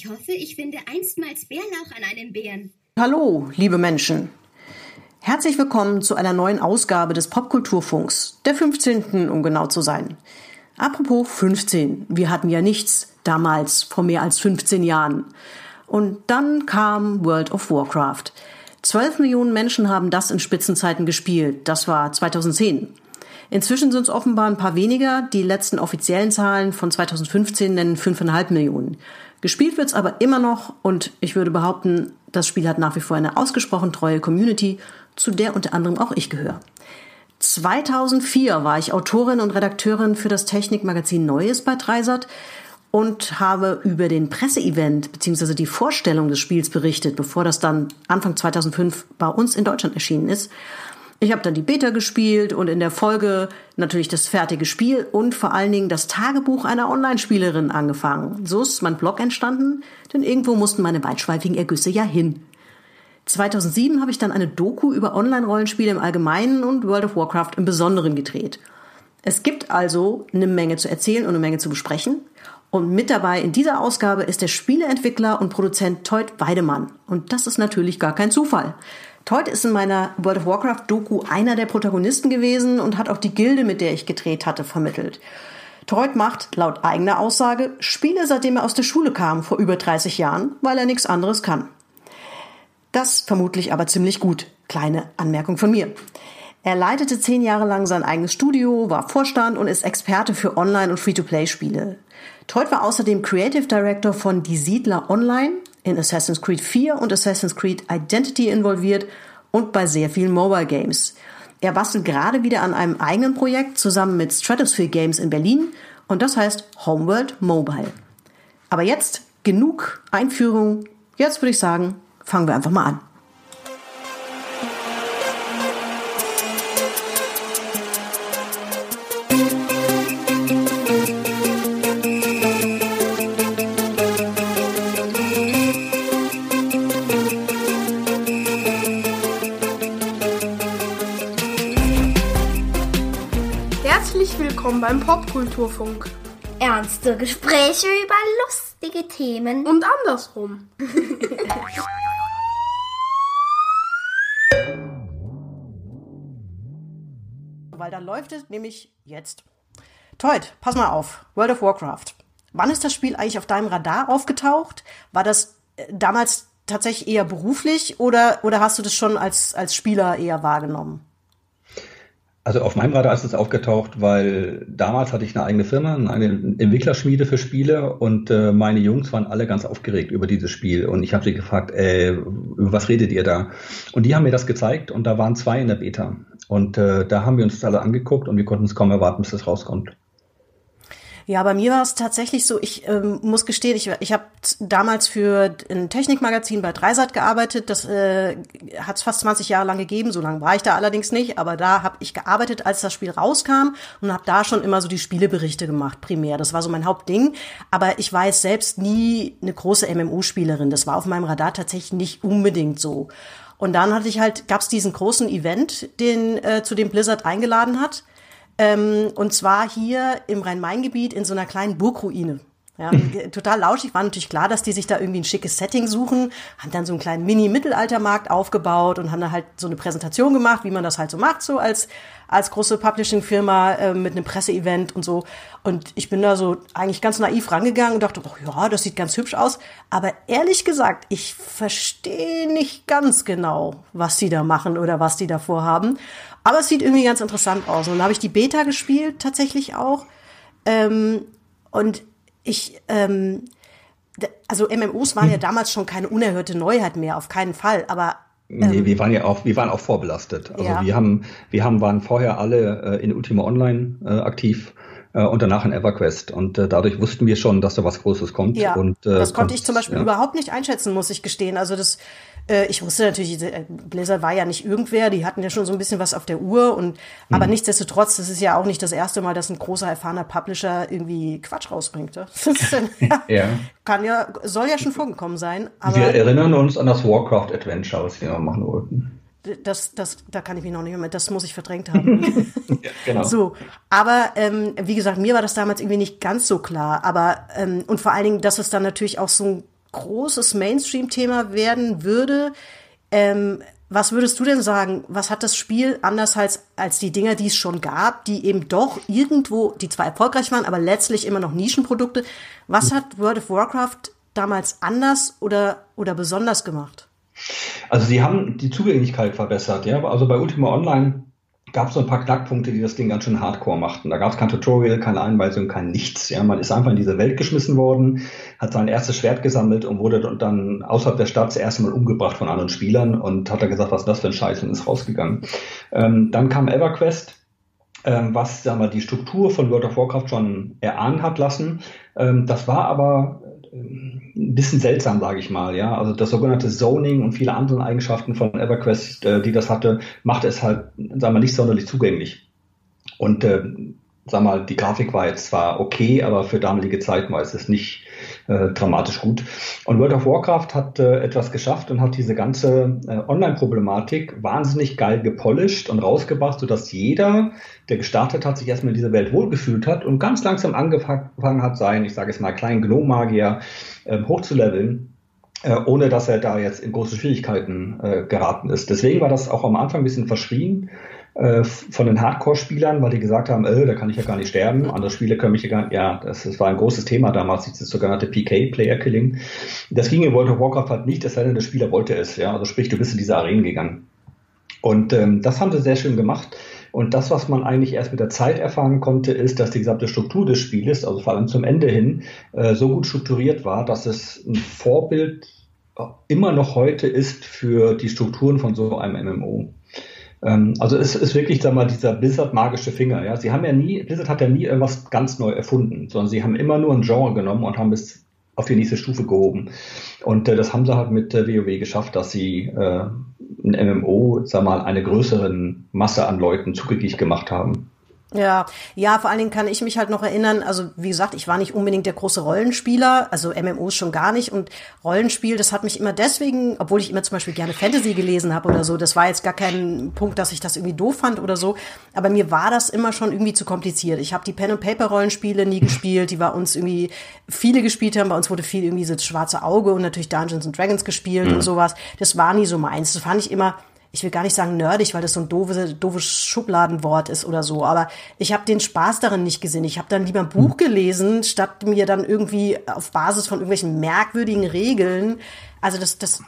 Ich hoffe, ich finde einstmals Bärlauch an einem Bären. Hallo, liebe Menschen. Herzlich willkommen zu einer neuen Ausgabe des Popkulturfunks, der 15. um genau zu sein. Apropos 15, wir hatten ja nichts damals vor mehr als 15 Jahren. Und dann kam World of Warcraft. 12 Millionen Menschen haben das in Spitzenzeiten gespielt. Das war 2010. Inzwischen sind es offenbar ein paar weniger. Die letzten offiziellen Zahlen von 2015 nennen 5,5 Millionen. Gespielt wird es aber immer noch und ich würde behaupten, das Spiel hat nach wie vor eine ausgesprochen treue Community, zu der unter anderem auch ich gehöre. 2004 war ich Autorin und Redakteurin für das Technikmagazin Neues bei Dreisat und habe über den Presseevent bzw. die Vorstellung des Spiels berichtet, bevor das dann Anfang 2005 bei uns in Deutschland erschienen ist. Ich habe dann die Beta gespielt und in der Folge natürlich das fertige Spiel und vor allen Dingen das Tagebuch einer Online-Spielerin angefangen. So ist mein Blog entstanden, denn irgendwo mussten meine weitschweifigen Ergüsse ja hin. 2007 habe ich dann eine Doku über Online-Rollenspiele im Allgemeinen und World of Warcraft im Besonderen gedreht. Es gibt also eine Menge zu erzählen und eine Menge zu besprechen. Und mit dabei in dieser Ausgabe ist der Spieleentwickler und Produzent Teut Weidemann. Und das ist natürlich gar kein Zufall. Teut ist in meiner World of Warcraft Doku einer der Protagonisten gewesen und hat auch die Gilde, mit der ich gedreht hatte, vermittelt. Teut macht, laut eigener Aussage, Spiele, seitdem er aus der Schule kam, vor über 30 Jahren, weil er nichts anderes kann. Das vermutlich aber ziemlich gut. Kleine Anmerkung von mir. Er leitete zehn Jahre lang sein eigenes Studio, war Vorstand und ist Experte für Online- und Free-to-Play-Spiele. Teut war außerdem Creative Director von Die Siedler Online, in Assassin's Creed 4 und Assassin's Creed Identity involviert und bei sehr vielen Mobile Games. Er bastelt gerade wieder an einem eigenen Projekt zusammen mit Stratosphere Games in Berlin und das heißt Homeworld Mobile. Aber jetzt genug Einführung. Jetzt würde ich sagen, fangen wir einfach mal an. Beim Popkulturfunk. Ernste Gespräche über lustige Themen. Und andersrum. Weil dann läuft es nämlich jetzt. Toit, pass mal auf. World of Warcraft. Wann ist das Spiel eigentlich auf deinem Radar aufgetaucht? War das äh, damals tatsächlich eher beruflich oder, oder hast du das schon als, als Spieler eher wahrgenommen? Also auf meinem Radar ist es aufgetaucht, weil damals hatte ich eine eigene Firma, eine Entwicklerschmiede für Spiele und äh, meine Jungs waren alle ganz aufgeregt über dieses Spiel und ich habe sie gefragt, äh, über was redet ihr da? Und die haben mir das gezeigt und da waren zwei in der Beta und äh, da haben wir uns das alle angeguckt und wir konnten es kaum erwarten, bis das rauskommt. Ja, bei mir war es tatsächlich so, ich ähm, muss gestehen, ich, ich habe damals für ein Technikmagazin bei Dreisat gearbeitet. Das äh, hat es fast 20 Jahre lang gegeben, so lange war ich da allerdings nicht, aber da habe ich gearbeitet, als das Spiel rauskam und habe da schon immer so die Spieleberichte gemacht, primär. Das war so mein Hauptding. Aber ich war jetzt selbst nie eine große MMO-Spielerin. Das war auf meinem Radar tatsächlich nicht unbedingt so. Und dann hatte ich halt, gab es diesen großen Event, den äh, zu dem Blizzard eingeladen hat. Ähm, und zwar hier im Rhein-Main-Gebiet in so einer kleinen Burgruine. Ja, total lauschig. War natürlich klar, dass die sich da irgendwie ein schickes Setting suchen, haben dann so einen kleinen Mini-Mittelaltermarkt aufgebaut und haben da halt so eine Präsentation gemacht, wie man das halt so macht, so als, als große Publishing-Firma äh, mit einem Presseevent und so. Und ich bin da so eigentlich ganz naiv rangegangen und dachte, oh ja, das sieht ganz hübsch aus. Aber ehrlich gesagt, ich verstehe nicht ganz genau, was die da machen oder was die da vorhaben. Aber es sieht irgendwie ganz interessant aus. Und dann habe ich die Beta gespielt, tatsächlich auch. Ähm, und ich, ähm, also MMOs waren hm. ja damals schon keine unerhörte Neuheit mehr, auf keinen Fall. Aber ähm, nee, wir waren ja auch, wir waren auch vorbelastet. Also ja. wir haben, wir haben, waren vorher alle äh, in Ultima Online äh, aktiv äh, und danach in EverQuest. Und äh, dadurch wussten wir schon, dass da was Großes kommt. Ja, und, äh, das konnte ich zum Beispiel ja. überhaupt nicht einschätzen, muss ich gestehen. Also das äh, ich wusste natürlich, äh, Blizzard war ja nicht irgendwer, die hatten ja schon so ein bisschen was auf der Uhr und aber mhm. nichtsdestotrotz, das ist ja auch nicht das erste Mal, dass ein großer erfahrener Publisher irgendwie Quatsch rausbringt. Ja? ja, ja. Kann ja, soll ja schon vorgekommen sein. Aber wir erinnern uns an das Warcraft Adventure, was wir machen wollten. Das, das, da kann ich mich noch nicht mehr, das muss ich verdrängt haben. ja, genau. So, aber ähm, wie gesagt, mir war das damals irgendwie nicht ganz so klar. Aber ähm, und vor allen Dingen, dass es dann natürlich auch so ein großes Mainstream-Thema werden würde. Ähm, was würdest du denn sagen? Was hat das Spiel anders als, als die Dinger, die es schon gab, die eben doch irgendwo, die zwar erfolgreich waren, aber letztlich immer noch Nischenprodukte? Was hat World of Warcraft damals anders oder, oder besonders gemacht? Also sie haben die Zugänglichkeit verbessert, ja. Also bei Ultima Online gab es so ein paar Knackpunkte, die das Ding ganz schön hardcore machten. Da gab es kein Tutorial, keine Einweisung, kein nichts. Ja, man ist einfach in diese Welt geschmissen worden, hat sein erstes Schwert gesammelt und wurde dann außerhalb der Stadt das erste Mal umgebracht von anderen Spielern und hat dann gesagt, was ist das für ein Scheiß und ist rausgegangen. Ähm, dann kam EverQuest, ähm, was sagen wir, die Struktur von World of Warcraft schon erahnen hat lassen. Ähm, das war aber ein bisschen seltsam, sage ich mal. Ja, also das sogenannte Zoning und viele andere Eigenschaften von EverQuest, äh, die das hatte, machte es halt, sagen wir, nicht sonderlich zugänglich. Und äh, sag mal, die Grafik war jetzt zwar okay, aber für damalige Zeiten war es nicht äh, dramatisch gut. Und World of Warcraft hat äh, etwas geschafft und hat diese ganze äh, Online-Problematik wahnsinnig geil gepolished und rausgebracht, sodass jeder, der gestartet hat, sich erstmal in dieser Welt wohlgefühlt hat und ganz langsam angefangen hat, seinen, ich sage es mal, kleinen Gnome-Magier äh, hochzuleveln äh, ohne dass er da jetzt in große Schwierigkeiten äh, geraten ist. Deswegen war das auch am Anfang ein bisschen verschrien äh, von den Hardcore-Spielern, weil die gesagt haben, äh, da kann ich ja gar nicht sterben, andere Spiele können mich ja gar nicht, ja, das, das war ein großes Thema damals, dieses sogenannte PK, Player Killing. Das ging in World of Warcraft halt nicht, es sei denn, der Spieler wollte es, ja, also sprich, du bist in diese Arenen gegangen. Und ähm, das haben sie sehr schön gemacht. Und das, was man eigentlich erst mit der Zeit erfahren konnte, ist, dass die gesamte Struktur des Spieles, also vor allem zum Ende hin, äh, so gut strukturiert war, dass es ein Vorbild immer noch heute ist für die Strukturen von so einem MMO. Ähm, also es ist wirklich, sag mal, dieser Blizzard magische Finger. Ja, sie haben ja nie, Blizzard hat ja nie irgendwas ganz neu erfunden, sondern sie haben immer nur ein Genre genommen und haben es auf die nächste Stufe gehoben. Und äh, das haben sie halt mit äh, WoW geschafft, dass sie äh, ein MMO, sag mal, eine größeren Masse an Leuten zugänglich gemacht haben. Ja, ja, vor allen Dingen kann ich mich halt noch erinnern, also wie gesagt, ich war nicht unbedingt der große Rollenspieler, also MMOs schon gar nicht und Rollenspiel, das hat mich immer deswegen, obwohl ich immer zum Beispiel gerne Fantasy gelesen habe oder so, das war jetzt gar kein Punkt, dass ich das irgendwie doof fand oder so, aber mir war das immer schon irgendwie zu kompliziert. Ich habe die Pen and Paper Rollenspiele nie gespielt, die bei uns irgendwie viele gespielt haben, bei uns wurde viel irgendwie so das schwarze Auge und natürlich Dungeons and Dragons gespielt mhm. und sowas. Das war nie so meins. Das fand ich immer ich will gar nicht sagen nerdig, weil das so ein doofes, doofes Schubladenwort ist oder so, aber ich habe den Spaß darin nicht gesehen. Ich habe dann lieber ein Buch gelesen, statt mir dann irgendwie auf Basis von irgendwelchen merkwürdigen Regeln also das, das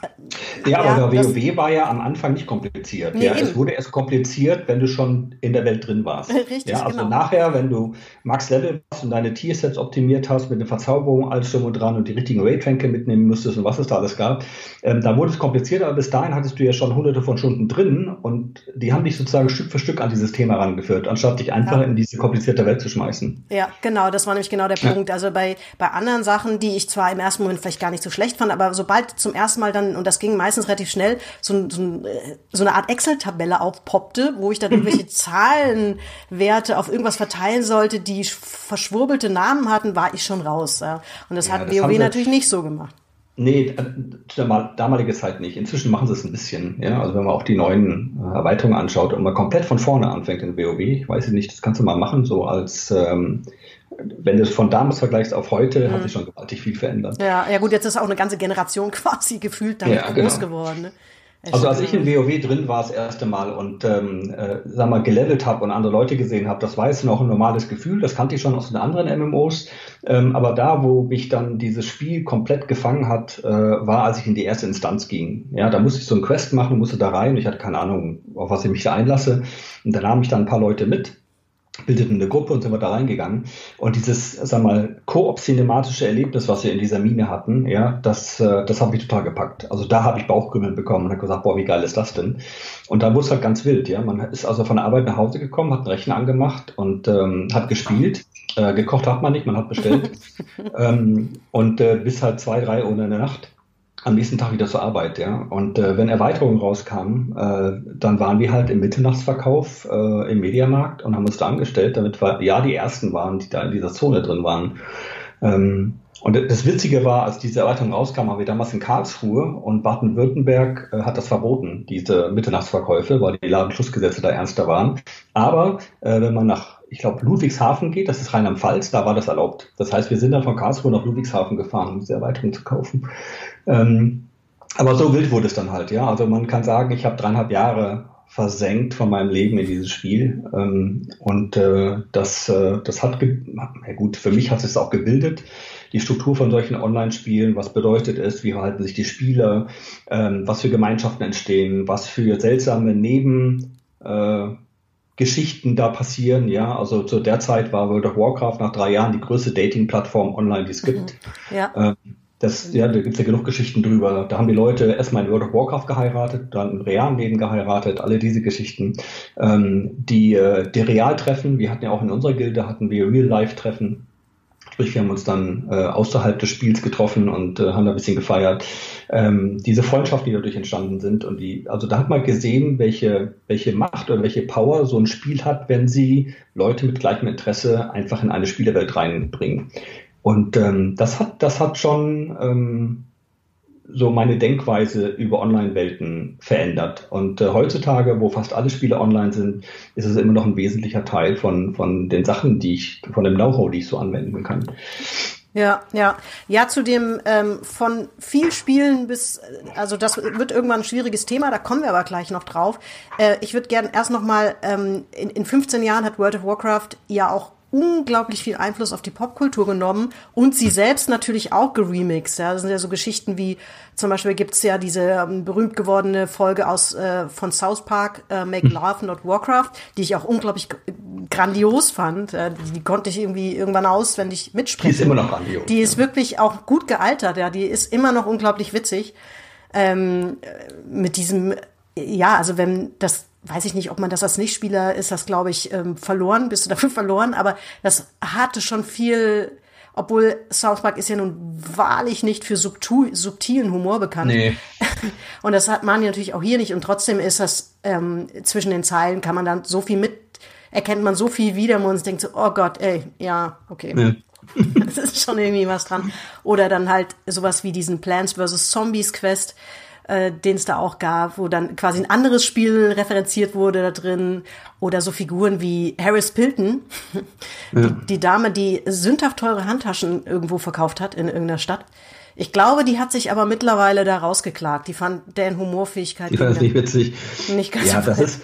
ja, ja, aber WoW das, war ja am Anfang nicht kompliziert. Nee, ja, es wurde erst kompliziert, wenn du schon in der Welt drin warst. Richtig, ja, also genau. nachher, wenn du Max Level warst und deine Tiersets optimiert hast mit einer Verzauberung, alles schon und dran und die richtigen Raytränke mitnehmen musstest und was es da alles gab, ähm, da wurde es kompliziert, aber bis dahin hattest du ja schon hunderte von Stunden drin und die haben dich sozusagen Stück für Stück an dieses Thema rangeführt, anstatt dich einfach ja. in diese komplizierte Welt zu schmeißen. Ja, genau, das war nämlich genau der Punkt. Also bei, bei anderen Sachen, die ich zwar im ersten Moment vielleicht gar nicht so schlecht fand, aber sobald zum ersten Mal dann, und das ging meistens relativ schnell, so, so, so eine Art Excel-Tabelle aufpoppte, wo ich dann irgendwelche Zahlenwerte auf irgendwas verteilen sollte, die verschwurbelte Namen hatten, war ich schon raus. Ja. Und das ja, hat WoW natürlich nicht so gemacht. Nee, äh, damalige Zeit nicht. Inzwischen machen sie es ein bisschen. Ja, also wenn man auch die neuen äh, Erweiterungen anschaut und man komplett von vorne anfängt in WoW, ich weiß nicht, das kannst du mal machen, so als ähm, wenn du es von damals vergleichst auf heute, mhm. hat sich schon gewaltig viel verändert. Ja, ja gut, jetzt ist auch eine ganze Generation quasi gefühlt damit ja, groß genau. geworden. Ne? Also als ich in WoW drin war das erste Mal und ähm, äh, sag mal gelevelt habe und andere Leute gesehen habe, das war jetzt noch ein normales Gefühl, das kannte ich schon aus den anderen MMOs. Ähm, aber da, wo mich dann dieses Spiel komplett gefangen hat, äh, war, als ich in die erste Instanz ging. Ja, da musste ich so ein Quest machen, musste da rein. Ich hatte keine Ahnung, auf was ich mich da einlasse. Und da nahm ich dann ein paar Leute mit bildeten eine Gruppe und sind wir da reingegangen. Und dieses, sag mal, koop-cinematische Erlebnis, was wir in dieser Mine hatten, ja, das, äh, das hat mich total gepackt. Also da habe ich Bauchkrümmeln bekommen und habe gesagt, boah, wie geil ist das denn? Und dann wurde es halt ganz wild, ja. Man ist also von der Arbeit nach Hause gekommen, hat einen Rechner angemacht und ähm, hat gespielt. Äh, gekocht hat man nicht, man hat bestellt. ähm, und äh, bis halt zwei, drei Uhr in der Nacht am nächsten Tag wieder zur Arbeit, ja. Und äh, wenn Erweiterungen rauskamen, äh, dann waren wir halt im Mitternachtsverkauf äh, im Mediamarkt und haben uns da angestellt, damit wir ja die ersten waren, die da in dieser Zone drin waren. Ähm, und das Witzige war, als diese Erweiterung rauskam, haben wir damals in Karlsruhe und Baden-Württemberg äh, hat das verboten, diese Mitternachtsverkäufe, weil die Ladenschlussgesetze da ernster waren. Aber äh, wenn man nach ich glaube, Ludwigshafen geht, das ist Rheinland-Pfalz, da war das erlaubt. Das heißt, wir sind dann von Karlsruhe nach Ludwigshafen gefahren, um diese Erweiterung zu kaufen. Ähm, aber so wild wurde es dann halt, ja. Also man kann sagen, ich habe dreieinhalb Jahre versenkt von meinem Leben in dieses Spiel. Ähm, und äh, das, äh, das hat, ja gut, für mich hat es auch gebildet, die Struktur von solchen Online-Spielen, was bedeutet es, wie verhalten sich die Spieler, ähm, was für Gemeinschaften entstehen, was für seltsame Neben äh, da passieren, ja. Also zu der Zeit war World of Warcraft nach drei Jahren die größte Dating-Plattform online, die es gibt. Mhm. Ja. Ähm, das, ja, da gibt's ja genug Geschichten drüber. Da haben die Leute erstmal in World of Warcraft geheiratet, dann im realen Leben geheiratet, alle diese Geschichten. Ähm, die, äh, die Realtreffen, wir hatten ja auch in unserer Gilde, hatten wir Real-Life-Treffen. Sprich, wir haben uns dann äh, außerhalb des Spiels getroffen und äh, haben da ein bisschen gefeiert. Ähm, diese Freundschaften, die dadurch entstanden sind und die, also da hat man gesehen, welche, welche Macht oder welche Power so ein Spiel hat, wenn sie Leute mit gleichem Interesse einfach in eine Spielewelt reinbringen. Und ähm, das hat, das hat schon ähm, so meine Denkweise über Online-Welten verändert. Und äh, heutzutage, wo fast alle Spiele online sind, ist es immer noch ein wesentlicher Teil von, von den Sachen, die ich, von dem Know-how, die ich so anwenden kann. Ja, ja. Ja, zu dem ähm, von viel Spielen bis, also das wird irgendwann ein schwieriges Thema, da kommen wir aber gleich noch drauf. Äh, ich würde gerne erst noch mal, ähm, in, in 15 Jahren hat World of Warcraft ja auch unglaublich viel Einfluss auf die Popkultur genommen und sie selbst natürlich auch geremixed. Ja. Das sind ja so Geschichten wie, zum Beispiel gibt's ja diese ähm, berühmt gewordene Folge aus äh, von South Park, äh, Make hm. Love, Not Warcraft, die ich auch unglaublich grandios fand. Äh, die, die, konnte ich irgendwie irgendwann auswendig mitsprechen. Die ist immer noch grandios. Die ist wirklich auch gut gealtert, ja. Die ist immer noch unglaublich witzig. Ähm, mit diesem, ja, also wenn das weiß ich nicht, ob man das als Nichtspieler ist, das glaube ich ähm, verloren, bist du dafür verloren, aber das hatte schon viel, obwohl South Park ist ja nun wahrlich nicht für subtilen Humor bekannt. Nee. Und das hat man natürlich auch hier nicht und trotzdem ist das ähm, zwischen den Zeilen kann man dann so viel mit, erkennt man so viel wieder, wo man sich denkt so, oh Gott, ey, ja, okay. Ja. das ist schon irgendwie was dran. Oder dann halt sowas wie diesen Plants vs. Zombies Quest, äh, den es da auch gab, wo dann quasi ein anderes Spiel referenziert wurde da drin. Oder so Figuren wie Harris Pilton, ja. die, die Dame, die sündhaft teure Handtaschen irgendwo verkauft hat in irgendeiner Stadt. Ich glaube, die hat sich aber mittlerweile da rausgeklagt. Die fand deren Humorfähigkeit. Die fand das nicht witzig. Nicht ganz ja, so das ist,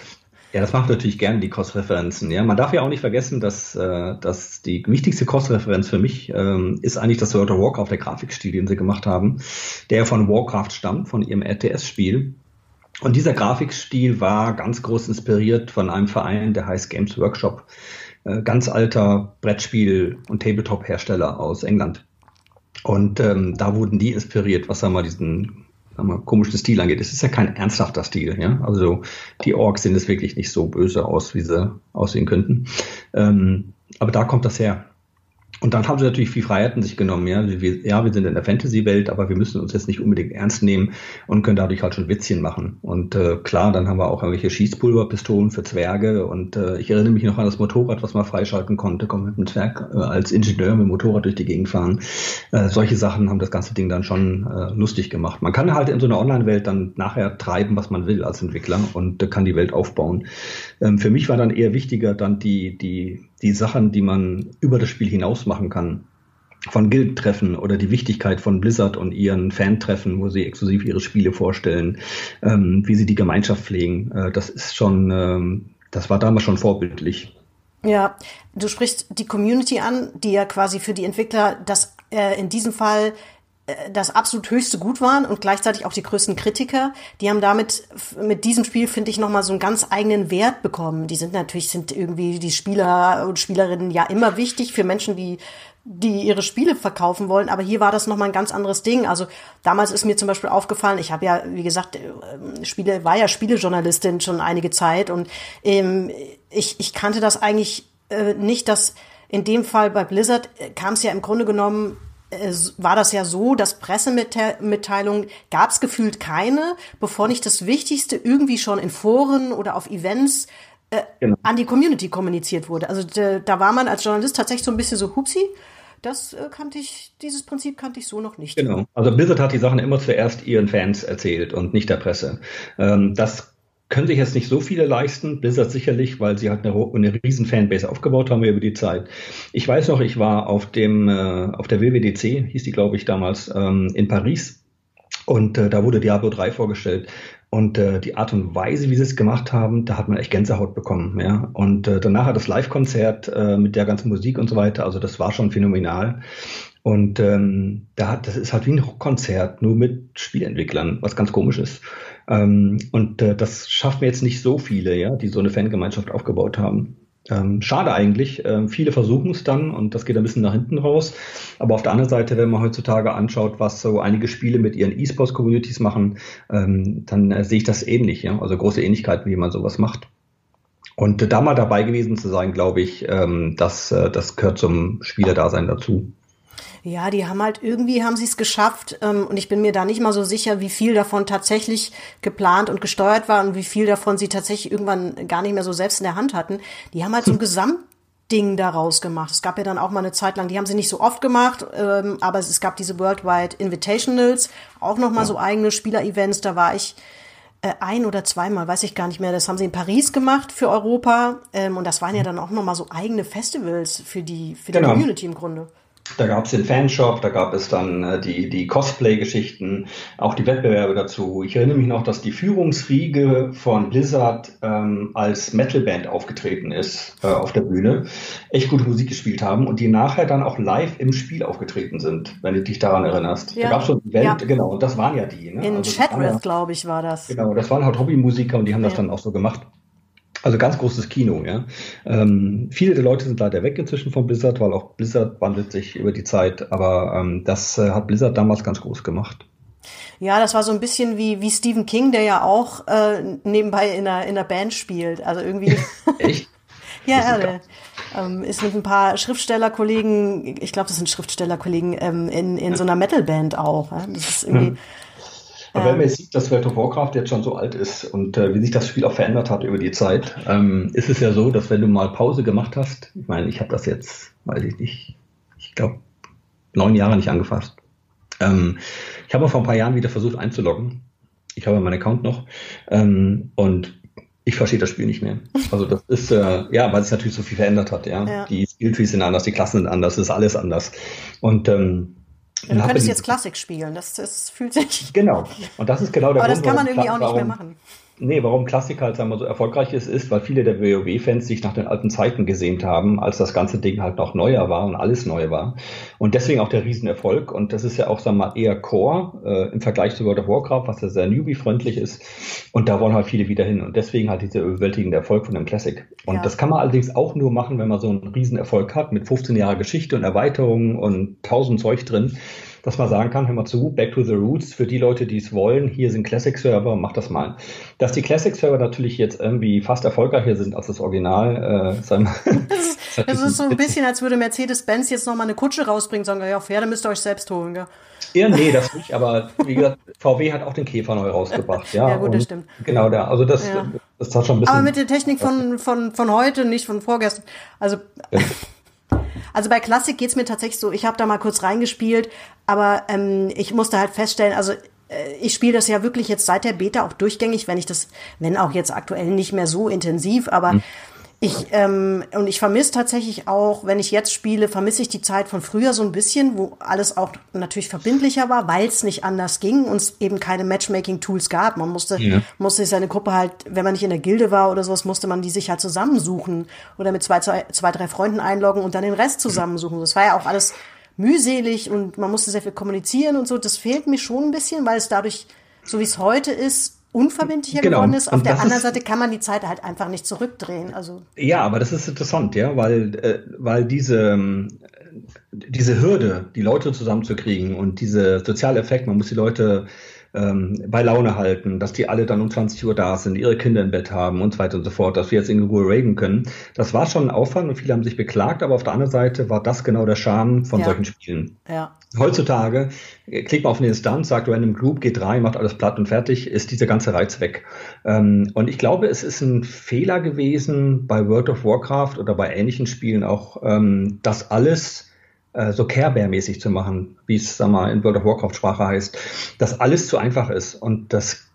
ja, das macht natürlich gerne die Cross-Referenzen. Ja, man darf ja auch nicht vergessen, dass, äh, dass die wichtigste Cross-Referenz für mich ähm, ist eigentlich das World of Warcraft, der Grafikstil, den sie gemacht haben, der von Warcraft stammt, von ihrem RTS-Spiel. Und dieser Grafikstil war ganz groß inspiriert von einem Verein, der heißt Games Workshop. Äh, ganz alter Brettspiel- und Tabletop-Hersteller aus England. Und ähm, da wurden die inspiriert, was sagen wir, diesen sagen komischen Stil angeht. Es ist ja kein ernsthafter Stil, ja. Also die Orks sehen es wirklich nicht so böse aus, wie sie aussehen könnten. Ähm, aber da kommt das her. Und dann haben sie natürlich viel Freiheiten sich genommen. Ja, wir, ja, wir sind in der Fantasy-Welt, aber wir müssen uns jetzt nicht unbedingt ernst nehmen und können dadurch halt schon Witzchen machen. Und äh, klar, dann haben wir auch irgendwelche Schießpulverpistolen für Zwerge. Und äh, ich erinnere mich noch an das Motorrad, was man freischalten konnte. Kommt mit einem Zwerg äh, als Ingenieur mit dem Motorrad durch die Gegend fahren. Äh, solche Sachen haben das ganze Ding dann schon äh, lustig gemacht. Man kann halt in so einer Online-Welt dann nachher treiben, was man will als Entwickler und äh, kann die Welt aufbauen. Ähm, für mich war dann eher wichtiger dann die, die die Sachen, die man über das Spiel hinaus machen kann, von Guild-Treffen oder die Wichtigkeit von Blizzard und ihren Fan-Treffen, wo sie exklusiv ihre Spiele vorstellen, ähm, wie sie die Gemeinschaft pflegen, äh, das ist schon, ähm, das war damals schon vorbildlich. Ja, du sprichst die Community an, die ja quasi für die Entwickler das äh, in diesem Fall das absolut höchste Gut waren und gleichzeitig auch die größten Kritiker. Die haben damit mit diesem Spiel finde ich noch mal so einen ganz eigenen Wert bekommen. Die sind natürlich sind irgendwie die Spieler und Spielerinnen ja immer wichtig für Menschen, die die ihre Spiele verkaufen wollen, aber hier war das noch mal ein ganz anderes Ding. Also damals ist mir zum Beispiel aufgefallen, ich habe ja, wie gesagt, äh, Spiele, war ja Spielejournalistin schon einige Zeit und ähm, ich, ich kannte das eigentlich äh, nicht, dass in dem Fall bei Blizzard äh, kam es ja im Grunde genommen war das ja so, dass Pressemitteilungen gab es gefühlt keine, bevor nicht das Wichtigste irgendwie schon in Foren oder auf Events äh, genau. an die Community kommuniziert wurde. Also da war man als Journalist tatsächlich so ein bisschen so hupsi. Das äh, kannte ich, dieses Prinzip kannte ich so noch nicht. Genau. Also Blizzard hat die Sachen immer zuerst ihren Fans erzählt und nicht der Presse. Ähm, das können sich jetzt nicht so viele leisten, Blizzard sicherlich, weil sie halt eine, eine riesen Fanbase aufgebaut haben über die Zeit. Ich weiß noch, ich war auf dem äh, auf der WWDC, hieß die glaube ich damals, ähm, in Paris und äh, da wurde Diablo 3 vorgestellt. Und äh, die Art und Weise, wie sie es gemacht haben, da hat man echt Gänsehaut bekommen. Ja? Und äh, danach hat das Live-Konzert äh, mit der ganzen Musik und so weiter, also das war schon phänomenal. Und ähm, da hat, das ist halt wie ein Rockkonzert, nur mit Spielentwicklern, was ganz komisch ist. Ähm, und äh, das schaffen jetzt nicht so viele, ja, die so eine Fangemeinschaft aufgebaut haben. Ähm, schade eigentlich. Ähm, viele versuchen es dann und das geht ein bisschen nach hinten raus. Aber auf der anderen Seite, wenn man heutzutage anschaut, was so einige Spiele mit ihren E-Sports-Communities machen, ähm, dann äh, sehe ich das ähnlich. Ja? Also große Ähnlichkeiten, wie man sowas macht. Und äh, da mal dabei gewesen zu sein, glaube ich, ähm, das, äh, das gehört zum Spielerdasein dazu. Ja, die haben halt irgendwie haben sie es geschafft ähm, und ich bin mir da nicht mal so sicher, wie viel davon tatsächlich geplant und gesteuert war und wie viel davon sie tatsächlich irgendwann gar nicht mehr so selbst in der Hand hatten. Die haben halt so ein Gesamtding daraus gemacht. Es gab ja dann auch mal eine Zeit lang, die haben sie nicht so oft gemacht, ähm, aber es, es gab diese Worldwide Invitationals, auch noch mal ja. so eigene Spieler-Events. Da war ich äh, ein oder zweimal, weiß ich gar nicht mehr. Das haben sie in Paris gemacht für Europa ähm, und das waren ja dann auch noch mal so eigene Festivals für die für die genau. Community im Grunde. Da gab es den Fanshop, da gab es dann äh, die, die Cosplay-Geschichten, auch die Wettbewerbe dazu. Ich erinnere mich noch, dass die Führungsriege von Blizzard ähm, als Metalband aufgetreten ist äh, auf der Bühne, echt gute Musik gespielt haben und die nachher dann auch live im Spiel aufgetreten sind, wenn du dich daran erinnerst. Ja. Da gab es so ein Event, ja. genau, und das waren ja die. Ne? In also, Chatrith, glaube ich, war das. Genau, das waren halt Hobbymusiker und die haben ja. das dann auch so gemacht. Also ganz großes Kino, ja. Ähm, viele der Leute sind leider weg inzwischen von Blizzard, weil auch Blizzard wandelt sich über die Zeit, aber ähm, das äh, hat Blizzard damals ganz groß gemacht. Ja, das war so ein bisschen wie, wie Stephen King, der ja auch äh, nebenbei in einer, in einer Band spielt. Also irgendwie. Echt? ja, ja, der, ähm, ist mit ein paar Schriftstellerkollegen, ich glaube, das sind Schriftstellerkollegen, ähm, in, in so einer Metalband auch. Ja? Das ist irgendwie. Hm aber wenn man sieht, dass World of Warcraft jetzt schon so alt ist und äh, wie sich das Spiel auch verändert hat über die Zeit, ähm, ist es ja so, dass wenn du mal Pause gemacht hast, ich meine, ich habe das jetzt, weiß ich nicht, ich glaube, neun Jahre nicht angefasst. Ähm, ich habe vor ein paar Jahren wieder versucht einzuloggen. Ich habe meinen Account noch ähm, und ich verstehe das Spiel nicht mehr. Also das ist, äh, ja, weil sich natürlich so viel verändert hat, ja. ja. Die Skilltrees sind anders, die Klassen sind anders, ist alles anders. Und ähm, ja, du könntest jetzt Klassik spielen, das, das fühlt sich. Genau. Und das ist genau der Aber Grund, das kann man irgendwie auch nicht mehr machen. Nee, warum Klassik halt sagen wir so erfolgreich ist, ist, weil viele der WoW-Fans sich nach den alten Zeiten gesehnt haben, als das ganze Ding halt noch neuer war und alles neu war. Und deswegen auch der Riesenerfolg. Und das ist ja auch, sagen wir mal, eher Core äh, im Vergleich zu World of Warcraft, was ja sehr newbie-freundlich ist. Und da wollen halt viele wieder hin. Und deswegen halt dieser überwältigende Erfolg von dem Classic. Und ja. das kann man allerdings auch nur machen, wenn man so einen Riesenerfolg hat mit 15 Jahre Geschichte und Erweiterungen und tausend Zeug drin dass man sagen kann, hör mal zu, back to the roots, für die Leute, die es wollen, hier sind Classic-Server, mach das mal. Dass die Classic-Server natürlich jetzt irgendwie fast erfolgreicher sind als das Original, äh, sagen das, das ist so ein bisschen, als würde Mercedes-Benz jetzt nochmal eine Kutsche rausbringen, sagen, ja, Pferde müsst ihr euch selbst holen, gell? Ja, nee, das nicht, aber wie gesagt, VW hat auch den Käfer neu rausgebracht, ja. Ja, gut, das stimmt. Genau, da, also das, ja. das hat schon ein bisschen. Aber mit der Technik von, von, von heute, nicht von vorgestern. Also, ja. Also bei Klassik geht's mir tatsächlich so, ich habe da mal kurz reingespielt, aber ähm, ich musste halt feststellen, also äh, ich spiele das ja wirklich jetzt seit der Beta auch durchgängig, wenn ich das, wenn auch jetzt aktuell nicht mehr so intensiv, aber mhm. Ich, ähm, und ich vermisse tatsächlich auch, wenn ich jetzt spiele, vermisse ich die Zeit von früher so ein bisschen, wo alles auch natürlich verbindlicher war, weil es nicht anders ging und es eben keine Matchmaking-Tools gab. Man musste, ja. musste seine Gruppe halt, wenn man nicht in der Gilde war oder sowas, musste man die sich halt zusammensuchen oder mit zwei, zwei, zwei drei Freunden einloggen und dann den Rest zusammensuchen. Das war ja auch alles mühselig und man musste sehr viel kommunizieren und so. Das fehlt mir schon ein bisschen, weil es dadurch, so wie es heute ist, unverbindlicher genau. geworden ist. Auf der anderen Seite kann man die Zeit halt einfach nicht zurückdrehen. Also ja, aber das ist interessant, ja, weil äh, weil diese ähm, diese Hürde, die Leute zusammenzukriegen und diese soziale Effekt, man muss die Leute ähm, bei Laune halten, dass die alle dann um 20 Uhr da sind, ihre Kinder im Bett haben und so weiter und so fort, dass wir jetzt in Ruhe raiden können. Das war schon ein Aufwand und viele haben sich beklagt, aber auf der anderen Seite war das genau der Charme von ja. solchen Spielen. Ja. Heutzutage klickt man auf eine Instanz, sagt Random Group, geht rein, macht alles platt und fertig, ist dieser ganze Reiz weg. Ähm, und ich glaube, es ist ein Fehler gewesen bei World of Warcraft oder bei ähnlichen Spielen auch, ähm, das alles äh, so Care Bear mäßig zu machen, wie es sag mal in World of Warcraft Sprache heißt, dass alles zu einfach ist und das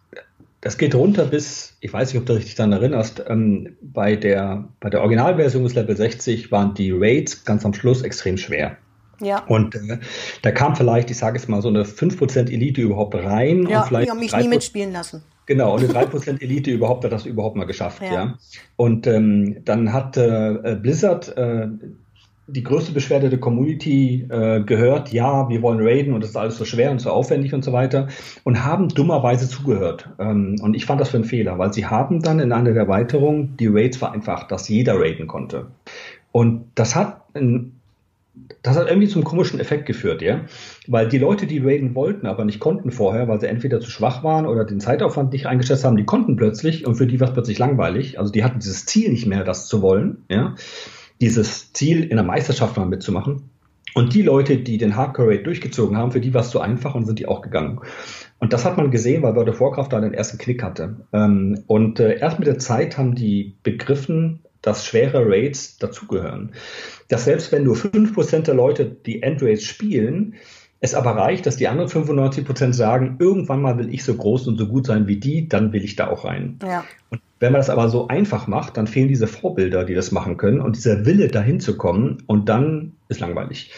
das geht runter bis, ich weiß nicht, ob du richtig daran erinnerst, ähm, bei, der, bei der Originalversion des Level 60 waren die Raids ganz am Schluss extrem schwer. Ja. Und äh, da kam vielleicht, ich sage es mal, so eine 5% Elite überhaupt rein. Ja, und vielleicht die haben mich nie mitspielen lassen. Genau, und eine 3% Elite überhaupt hat das überhaupt mal geschafft, ja. ja. Und ähm, dann hat äh, Blizzard äh, die größte Beschwerde der Community äh, gehört, ja, wir wollen raiden und das ist alles so schwer und so aufwendig und so weiter und haben dummerweise zugehört. Ähm, und ich fand das für einen Fehler, weil sie haben dann in einer der Erweiterungen die Raids vereinfacht, dass jeder raiden konnte. Und das hat ein das hat irgendwie zum komischen Effekt geführt, ja. Weil die Leute, die raiden wollten, aber nicht konnten vorher, weil sie entweder zu schwach waren oder den Zeitaufwand nicht eingeschätzt haben, die konnten plötzlich und für die war es plötzlich langweilig. Also die hatten dieses Ziel nicht mehr, das zu wollen, ja. Dieses Ziel in der Meisterschaft mal mitzumachen. Und die Leute, die den Hardcore durchgezogen haben, für die war es zu einfach und sind die auch gegangen. Und das hat man gesehen, weil World of Warcraft da den ersten Knick hatte. Ähm, und äh, erst mit der Zeit haben die begriffen, dass schwere Raids dazugehören dass selbst wenn nur 5% der Leute die Endraids spielen, es aber reicht, dass die anderen 95% sagen, irgendwann mal will ich so groß und so gut sein wie die, dann will ich da auch rein. Ja. Und wenn man das aber so einfach macht, dann fehlen diese Vorbilder, die das machen können und dieser Wille, dahin zu kommen und dann ist langweilig.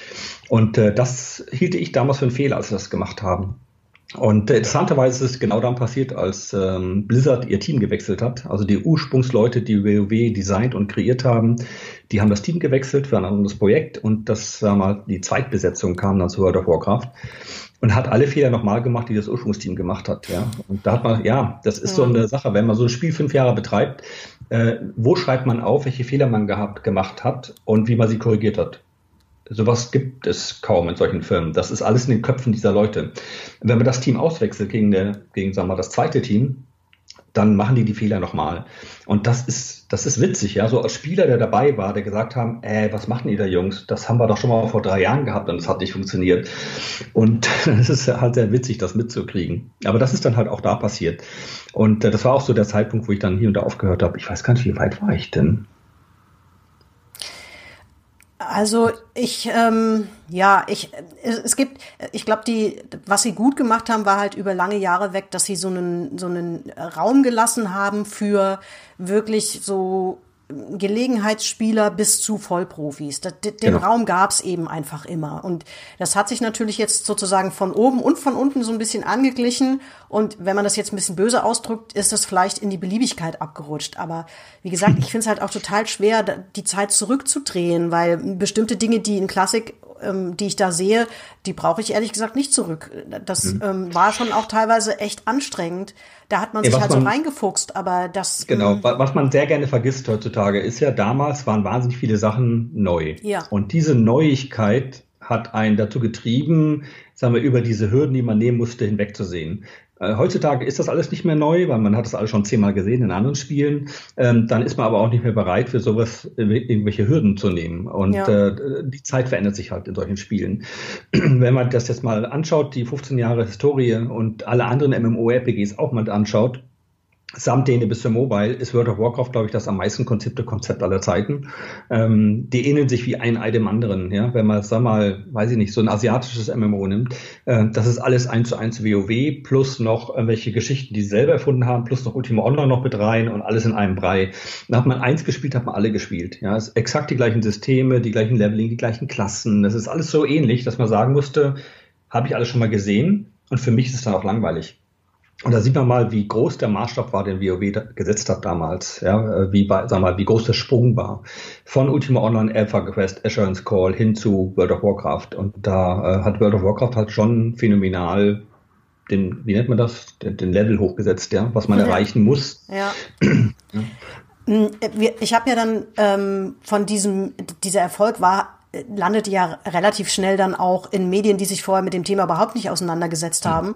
Und äh, das hielte ich damals für einen Fehler, als wir das gemacht haben. Und äh, interessanterweise ist es genau dann passiert, als ähm, Blizzard ihr Team gewechselt hat. Also die Ursprungsleute, die WoW designt und kreiert haben, die haben das Team gewechselt für ein anderes Projekt und das war mal die Zweitbesetzung kam dann zu World of Warcraft und hat alle Fehler nochmal gemacht, die das Ursprungsteam gemacht hat. Ja. Und da hat man, ja, das ist ja. so eine Sache, wenn man so ein Spiel fünf Jahre betreibt, äh, wo schreibt man auf, welche Fehler man gehabt, gemacht hat und wie man sie korrigiert hat? Sowas gibt es kaum in solchen Firmen. Das ist alles in den Köpfen dieser Leute. Wenn man das Team auswechselt gegen, der, gegen sagen wir mal, das zweite Team, dann machen die die Fehler nochmal. Und das ist, das ist witzig, ja. So als Spieler, der dabei war, der gesagt haben, äh, was machen die da Jungs? Das haben wir doch schon mal vor drei Jahren gehabt und es hat nicht funktioniert. Und es ist halt sehr witzig, das mitzukriegen. Aber das ist dann halt auch da passiert. Und äh, das war auch so der Zeitpunkt, wo ich dann hier und da aufgehört habe. Ich weiß gar nicht, wie weit war ich denn? Also ich, ähm, ja, ich, es, gibt, ich glaube, die, was sie gut gemacht haben, war halt über lange Jahre weg, dass sie so einen, so einen Raum gelassen haben für wirklich so Gelegenheitsspieler bis zu Vollprofis. Den genau. Raum gab's eben einfach immer. Und das hat sich natürlich jetzt sozusagen von oben und von unten so ein bisschen angeglichen. Und wenn man das jetzt ein bisschen böse ausdrückt, ist das vielleicht in die Beliebigkeit abgerutscht. Aber wie gesagt, ich finde es halt auch total schwer, die Zeit zurückzudrehen, weil bestimmte Dinge, die in Klassik ähm, die ich da sehe, die brauche ich ehrlich gesagt nicht zurück. Das mhm. ähm, war schon auch teilweise echt anstrengend. Da hat man ja, sich halt man, so reingefuchst, aber das. Genau, ähm, was man sehr gerne vergisst heutzutage, ist ja, damals waren wahnsinnig viele Sachen neu. Ja. Und diese Neuigkeit hat einen dazu getrieben, sagen wir, über diese Hürden, die man nehmen musste, hinwegzusehen. Äh, heutzutage ist das alles nicht mehr neu, weil man hat das alles schon zehnmal gesehen in anderen Spielen. Ähm, dann ist man aber auch nicht mehr bereit, für sowas irgendwelche Hürden zu nehmen. Und ja. äh, die Zeit verändert sich halt in solchen Spielen. Wenn man das jetzt mal anschaut, die 15 Jahre Historie und alle anderen MMORPGs auch mal anschaut, samt denen bis zum Mobile ist World of Warcraft, glaube ich, das am meisten konzepte Konzept aller Zeiten. Ähm, die ähneln sich wie ein Ei dem anderen. Ja? Wenn man, sag mal, weiß ich nicht, so ein asiatisches MMO nimmt, äh, das ist alles eins zu eins WoW plus noch irgendwelche Geschichten, die sie selber erfunden haben, plus noch Ultima Online noch mit rein und alles in einem Brei. Da hat man eins gespielt, hat man alle gespielt. Ja, es ist exakt die gleichen Systeme, die gleichen Leveling, die gleichen Klassen. Das ist alles so ähnlich, dass man sagen musste, habe ich alles schon mal gesehen und für mich ist es dann auch langweilig. Und da sieht man mal, wie groß der Maßstab war, den WoW gesetzt hat damals. Ja, äh, wie, sag mal, wie groß der Sprung war. Von Ultima Online, Alpha Quest, Assurance Call hin zu World of Warcraft. Und da äh, hat World of Warcraft halt schon phänomenal den, wie nennt man das, den, den Level hochgesetzt, ja, was man ja. erreichen muss. Ja. ja. Mm, ich habe ja dann ähm, von diesem, dieser Erfolg war landet ja relativ schnell dann auch in Medien, die sich vorher mit dem Thema überhaupt nicht auseinandergesetzt haben.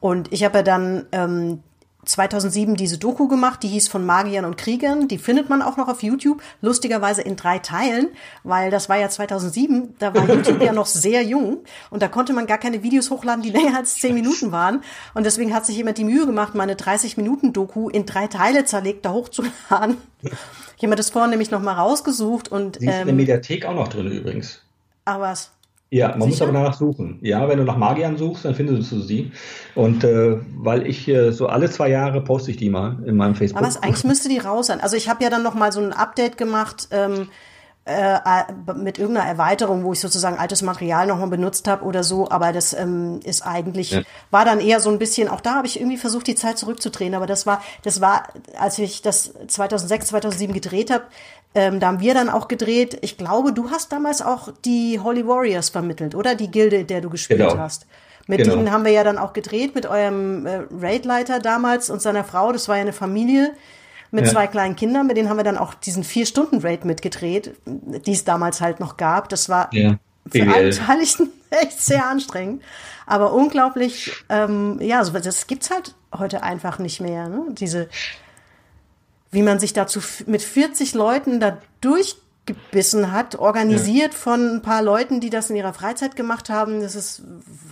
Und ich habe ja dann ähm, 2007 diese Doku gemacht, die hieß von Magiern und Kriegern. Die findet man auch noch auf YouTube, lustigerweise in drei Teilen, weil das war ja 2007, da war YouTube ja noch sehr jung und da konnte man gar keine Videos hochladen, die länger als zehn Minuten waren. Und deswegen hat sich jemand die Mühe gemacht, meine 30 Minuten Doku in drei Teile zerlegt da hochzuladen. Ich habe mir das vorhin nämlich noch mal rausgesucht und Sie ist ähm, in der ähm, Mediathek auch noch drin übrigens. Ach was. Ja, man Sicher? muss aber danach suchen. Ja, wenn du nach Magiern suchst, dann findest du sie. Und äh, weil ich äh, so alle zwei Jahre poste ich die mal in meinem Facebook. Aber was, eigentlich müsste die raus sein. Also ich habe ja dann noch mal so ein Update gemacht. Ähm, äh, mit irgendeiner Erweiterung, wo ich sozusagen altes Material nochmal benutzt habe oder so, aber das ähm, ist eigentlich, ja. war dann eher so ein bisschen, auch da habe ich irgendwie versucht, die Zeit zurückzudrehen, aber das war, das war, als ich das 2006, 2007 gedreht habe, ähm, da haben wir dann auch gedreht. Ich glaube, du hast damals auch die Holy Warriors vermittelt, oder? Die Gilde, in der du gespielt genau. hast. Mit genau. denen haben wir ja dann auch gedreht, mit eurem äh, Raidleiter damals und seiner Frau. Das war ja eine Familie mit ja. zwei kleinen Kindern. Mit denen haben wir dann auch diesen Vier-Stunden-Raid mitgedreht, die es damals halt noch gab. Das war ja. für alle Beteiligten echt sehr anstrengend. Aber unglaublich, ähm, ja, so, das gibt's halt heute einfach nicht mehr. Ne? Diese wie man sich dazu mit 40 Leuten da durchgebissen hat, organisiert ja. von ein paar Leuten, die das in ihrer Freizeit gemacht haben. Das ist,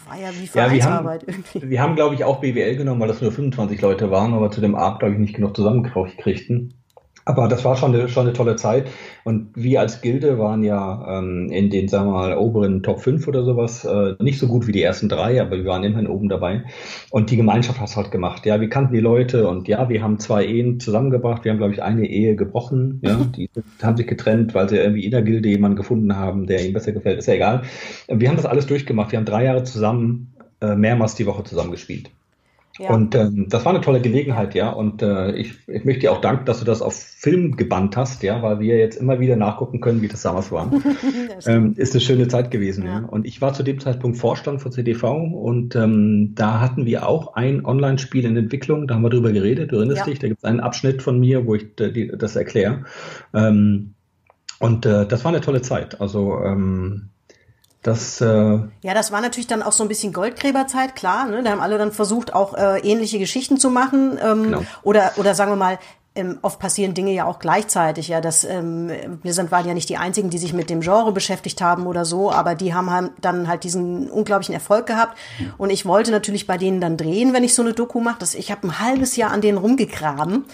war ja wie Vereinsarbeit ja, irgendwie. Wir haben, glaube ich, auch BWL genommen, weil das nur 25 Leute waren, aber zu dem Abend, glaube ich, nicht genug zusammengekriegten. Aber das war schon eine, schon eine tolle Zeit. Und wir als Gilde waren ja ähm, in den, sagen wir mal, oberen Top 5 oder sowas äh, nicht so gut wie die ersten drei, aber wir waren immerhin oben dabei. Und die Gemeinschaft hat es halt gemacht. Ja, wir kannten die Leute und ja, wir haben zwei Ehen zusammengebracht. Wir haben, glaube ich, eine Ehe gebrochen. Ja, die haben sich getrennt, weil sie irgendwie in der Gilde jemanden gefunden haben, der ihnen besser gefällt. Ist ja egal. Wir haben das alles durchgemacht. Wir haben drei Jahre zusammen äh, mehrmals die Woche zusammengespielt. Ja. Und ähm, das war eine tolle Gelegenheit, ja. Und äh, ich, ich möchte dir auch danken, dass du das auf Film gebannt hast, ja, weil wir jetzt immer wieder nachgucken können, wie das damals war. ähm, ist eine schöne Zeit gewesen, ja. ja. Und ich war zu dem Zeitpunkt Vorstand von CDV und ähm, da hatten wir auch ein Online-Spiel in Entwicklung, da haben wir drüber geredet, du erinnerst ja. dich, da gibt es einen Abschnitt von mir, wo ich die, das erkläre. Ähm, und äh, das war eine tolle Zeit. Also ähm, das, äh ja, das war natürlich dann auch so ein bisschen Goldgräberzeit, klar. Ne? Da haben alle dann versucht, auch äh, ähnliche Geschichten zu machen. Ähm, genau. Oder, oder sagen wir mal, ähm, oft passieren Dinge ja auch gleichzeitig. Ja, das ähm, Blizzard waren ja nicht die einzigen, die sich mit dem Genre beschäftigt haben oder so, aber die haben halt dann halt diesen unglaublichen Erfolg gehabt. Und ich wollte natürlich bei denen dann drehen, wenn ich so eine Doku mache. Ich habe ein halbes Jahr an denen rumgegraben.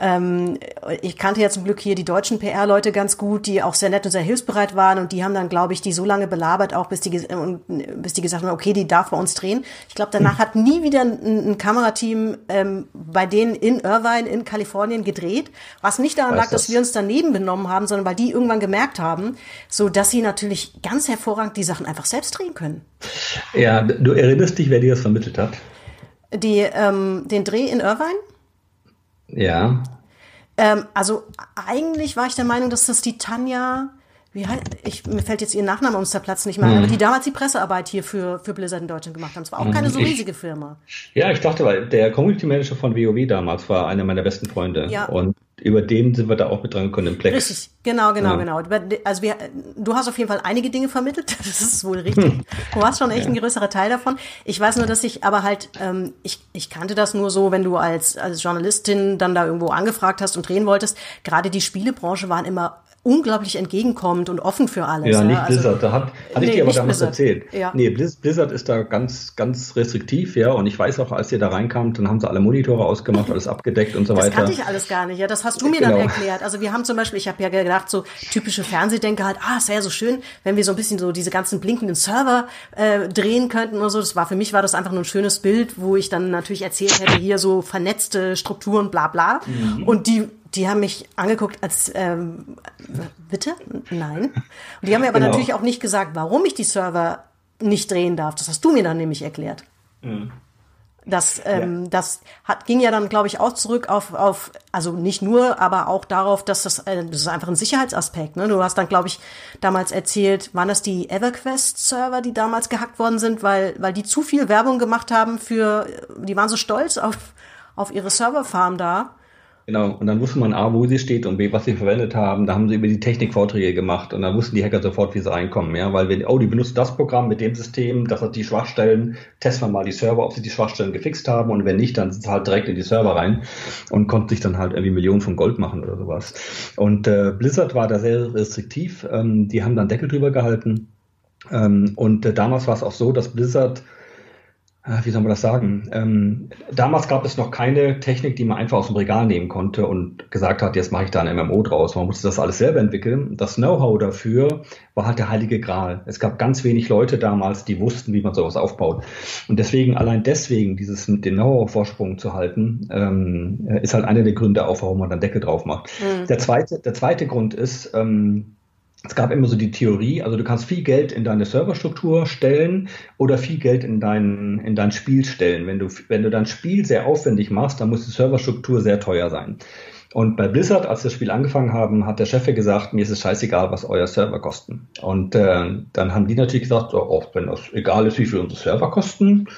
Ähm, ich kannte ja zum Glück hier die deutschen PR-Leute ganz gut, die auch sehr nett und sehr hilfsbereit waren und die haben dann, glaube ich, die so lange belabert, auch bis die, äh, bis die gesagt haben, okay, die darf bei uns drehen. Ich glaube, danach hat nie wieder ein, ein Kamerateam ähm, bei denen in Irvine in Kalifornien gedreht, was nicht daran lag, das? dass wir uns daneben benommen haben, sondern weil die irgendwann gemerkt haben, so dass sie natürlich ganz hervorragend die Sachen einfach selbst drehen können. Ja, du erinnerst dich, wer dir das vermittelt hat? Die, ähm, den Dreh in Irvine? Ja. Ähm, also eigentlich war ich der Meinung, dass das die Tanja, wie heißt, ich, mir fällt jetzt ihr Nachname ums der Platz nicht mehr mhm. aber die damals die Pressearbeit hier für, für Blizzard in Deutschland gemacht haben. Es war auch keine so mhm. riesige Firma. Ja, ich dachte, weil der Community Manager von WoW damals war einer meiner besten Freunde. Ja. Und über den sind wir da auch mit dran gekommen im Plex. Richtig, genau, genau, ja. genau. Also wir, du hast auf jeden Fall einige Dinge vermittelt, das ist wohl richtig. Hm. Du warst schon echt ja. ein größerer Teil davon. Ich weiß nur, dass ich aber halt, ähm, ich, ich kannte das nur so, wenn du als, als Journalistin dann da irgendwo angefragt hast und drehen wolltest. Gerade die Spielebranche waren immer unglaublich entgegenkommend und offen für alles. Ja, nicht also, Blizzard. Da hat, hatte nee, ich dir aber damals Blizzard. erzählt. Ja. Nee, Blizzard ist da ganz, ganz restriktiv, ja. Und ich weiß auch, als ihr da reinkamt, dann haben sie alle Monitore ausgemacht, alles abgedeckt und so das weiter. Das kannte ich alles gar nicht, ja. Das hast du mir genau. dann erklärt. Also wir haben zum Beispiel, ich habe ja gedacht, so typische Fernsehdenker halt, ah, es wäre so schön, wenn wir so ein bisschen so diese ganzen blinkenden Server äh, drehen könnten und so. Das war für mich war das einfach nur ein schönes Bild, wo ich dann natürlich erzählt hätte, hier so vernetzte Strukturen, bla bla. Mhm. Und die die haben mich angeguckt als, ähm, bitte? Nein. Und die haben mir aber genau. natürlich auch nicht gesagt, warum ich die Server nicht drehen darf. Das hast du mir dann nämlich erklärt. Mhm. Das, ähm, ja. das hat, ging ja dann, glaube ich, auch zurück auf, auf, also nicht nur, aber auch darauf, dass das, äh, das ist einfach ein Sicherheitsaspekt. Ne? Du hast dann, glaube ich, damals erzählt, waren das die EverQuest-Server, die damals gehackt worden sind, weil, weil die zu viel Werbung gemacht haben für, die waren so stolz auf, auf ihre Serverfarm da Genau, und dann wusste man A, wo sie steht und B, was sie verwendet haben. Da haben sie über die Technik Vorträge gemacht und dann wussten die Hacker sofort, wie sie reinkommen. Ja, weil wenn, oh, die benutzt das Programm mit dem System, das hat die Schwachstellen, testen wir mal die Server, ob sie die Schwachstellen gefixt haben und wenn nicht, dann sind sie halt direkt in die Server rein und konnten sich dann halt irgendwie Millionen von Gold machen oder sowas. Und äh, Blizzard war da sehr restriktiv. Ähm, die haben dann Deckel drüber gehalten. Ähm, und äh, damals war es auch so, dass Blizzard wie soll man das sagen? Ähm, damals gab es noch keine Technik, die man einfach aus dem Regal nehmen konnte und gesagt hat, jetzt mache ich da ein MMO draus. Man musste das alles selber entwickeln. Das Know-how dafür war halt der heilige Gral. Es gab ganz wenig Leute damals, die wussten, wie man sowas aufbaut. Und deswegen, allein deswegen, dieses dem Know-how-Vorsprung zu halten, ähm, ist halt einer der Gründe auch, warum man dann Deckel drauf macht. Mhm. Der zweite, der zweite Grund ist, ähm, es gab immer so die Theorie, also du kannst viel Geld in deine Serverstruktur stellen oder viel Geld in dein, in dein Spiel stellen. Wenn du, wenn du dein Spiel sehr aufwendig machst, dann muss die Serverstruktur sehr teuer sein. Und bei Blizzard, als wir das Spiel angefangen haben, hat der Chef gesagt, mir ist es scheißegal, was euer Server kosten. Und äh, dann haben die natürlich gesagt, oh, wenn das egal ist, wie viel unsere Server kosten,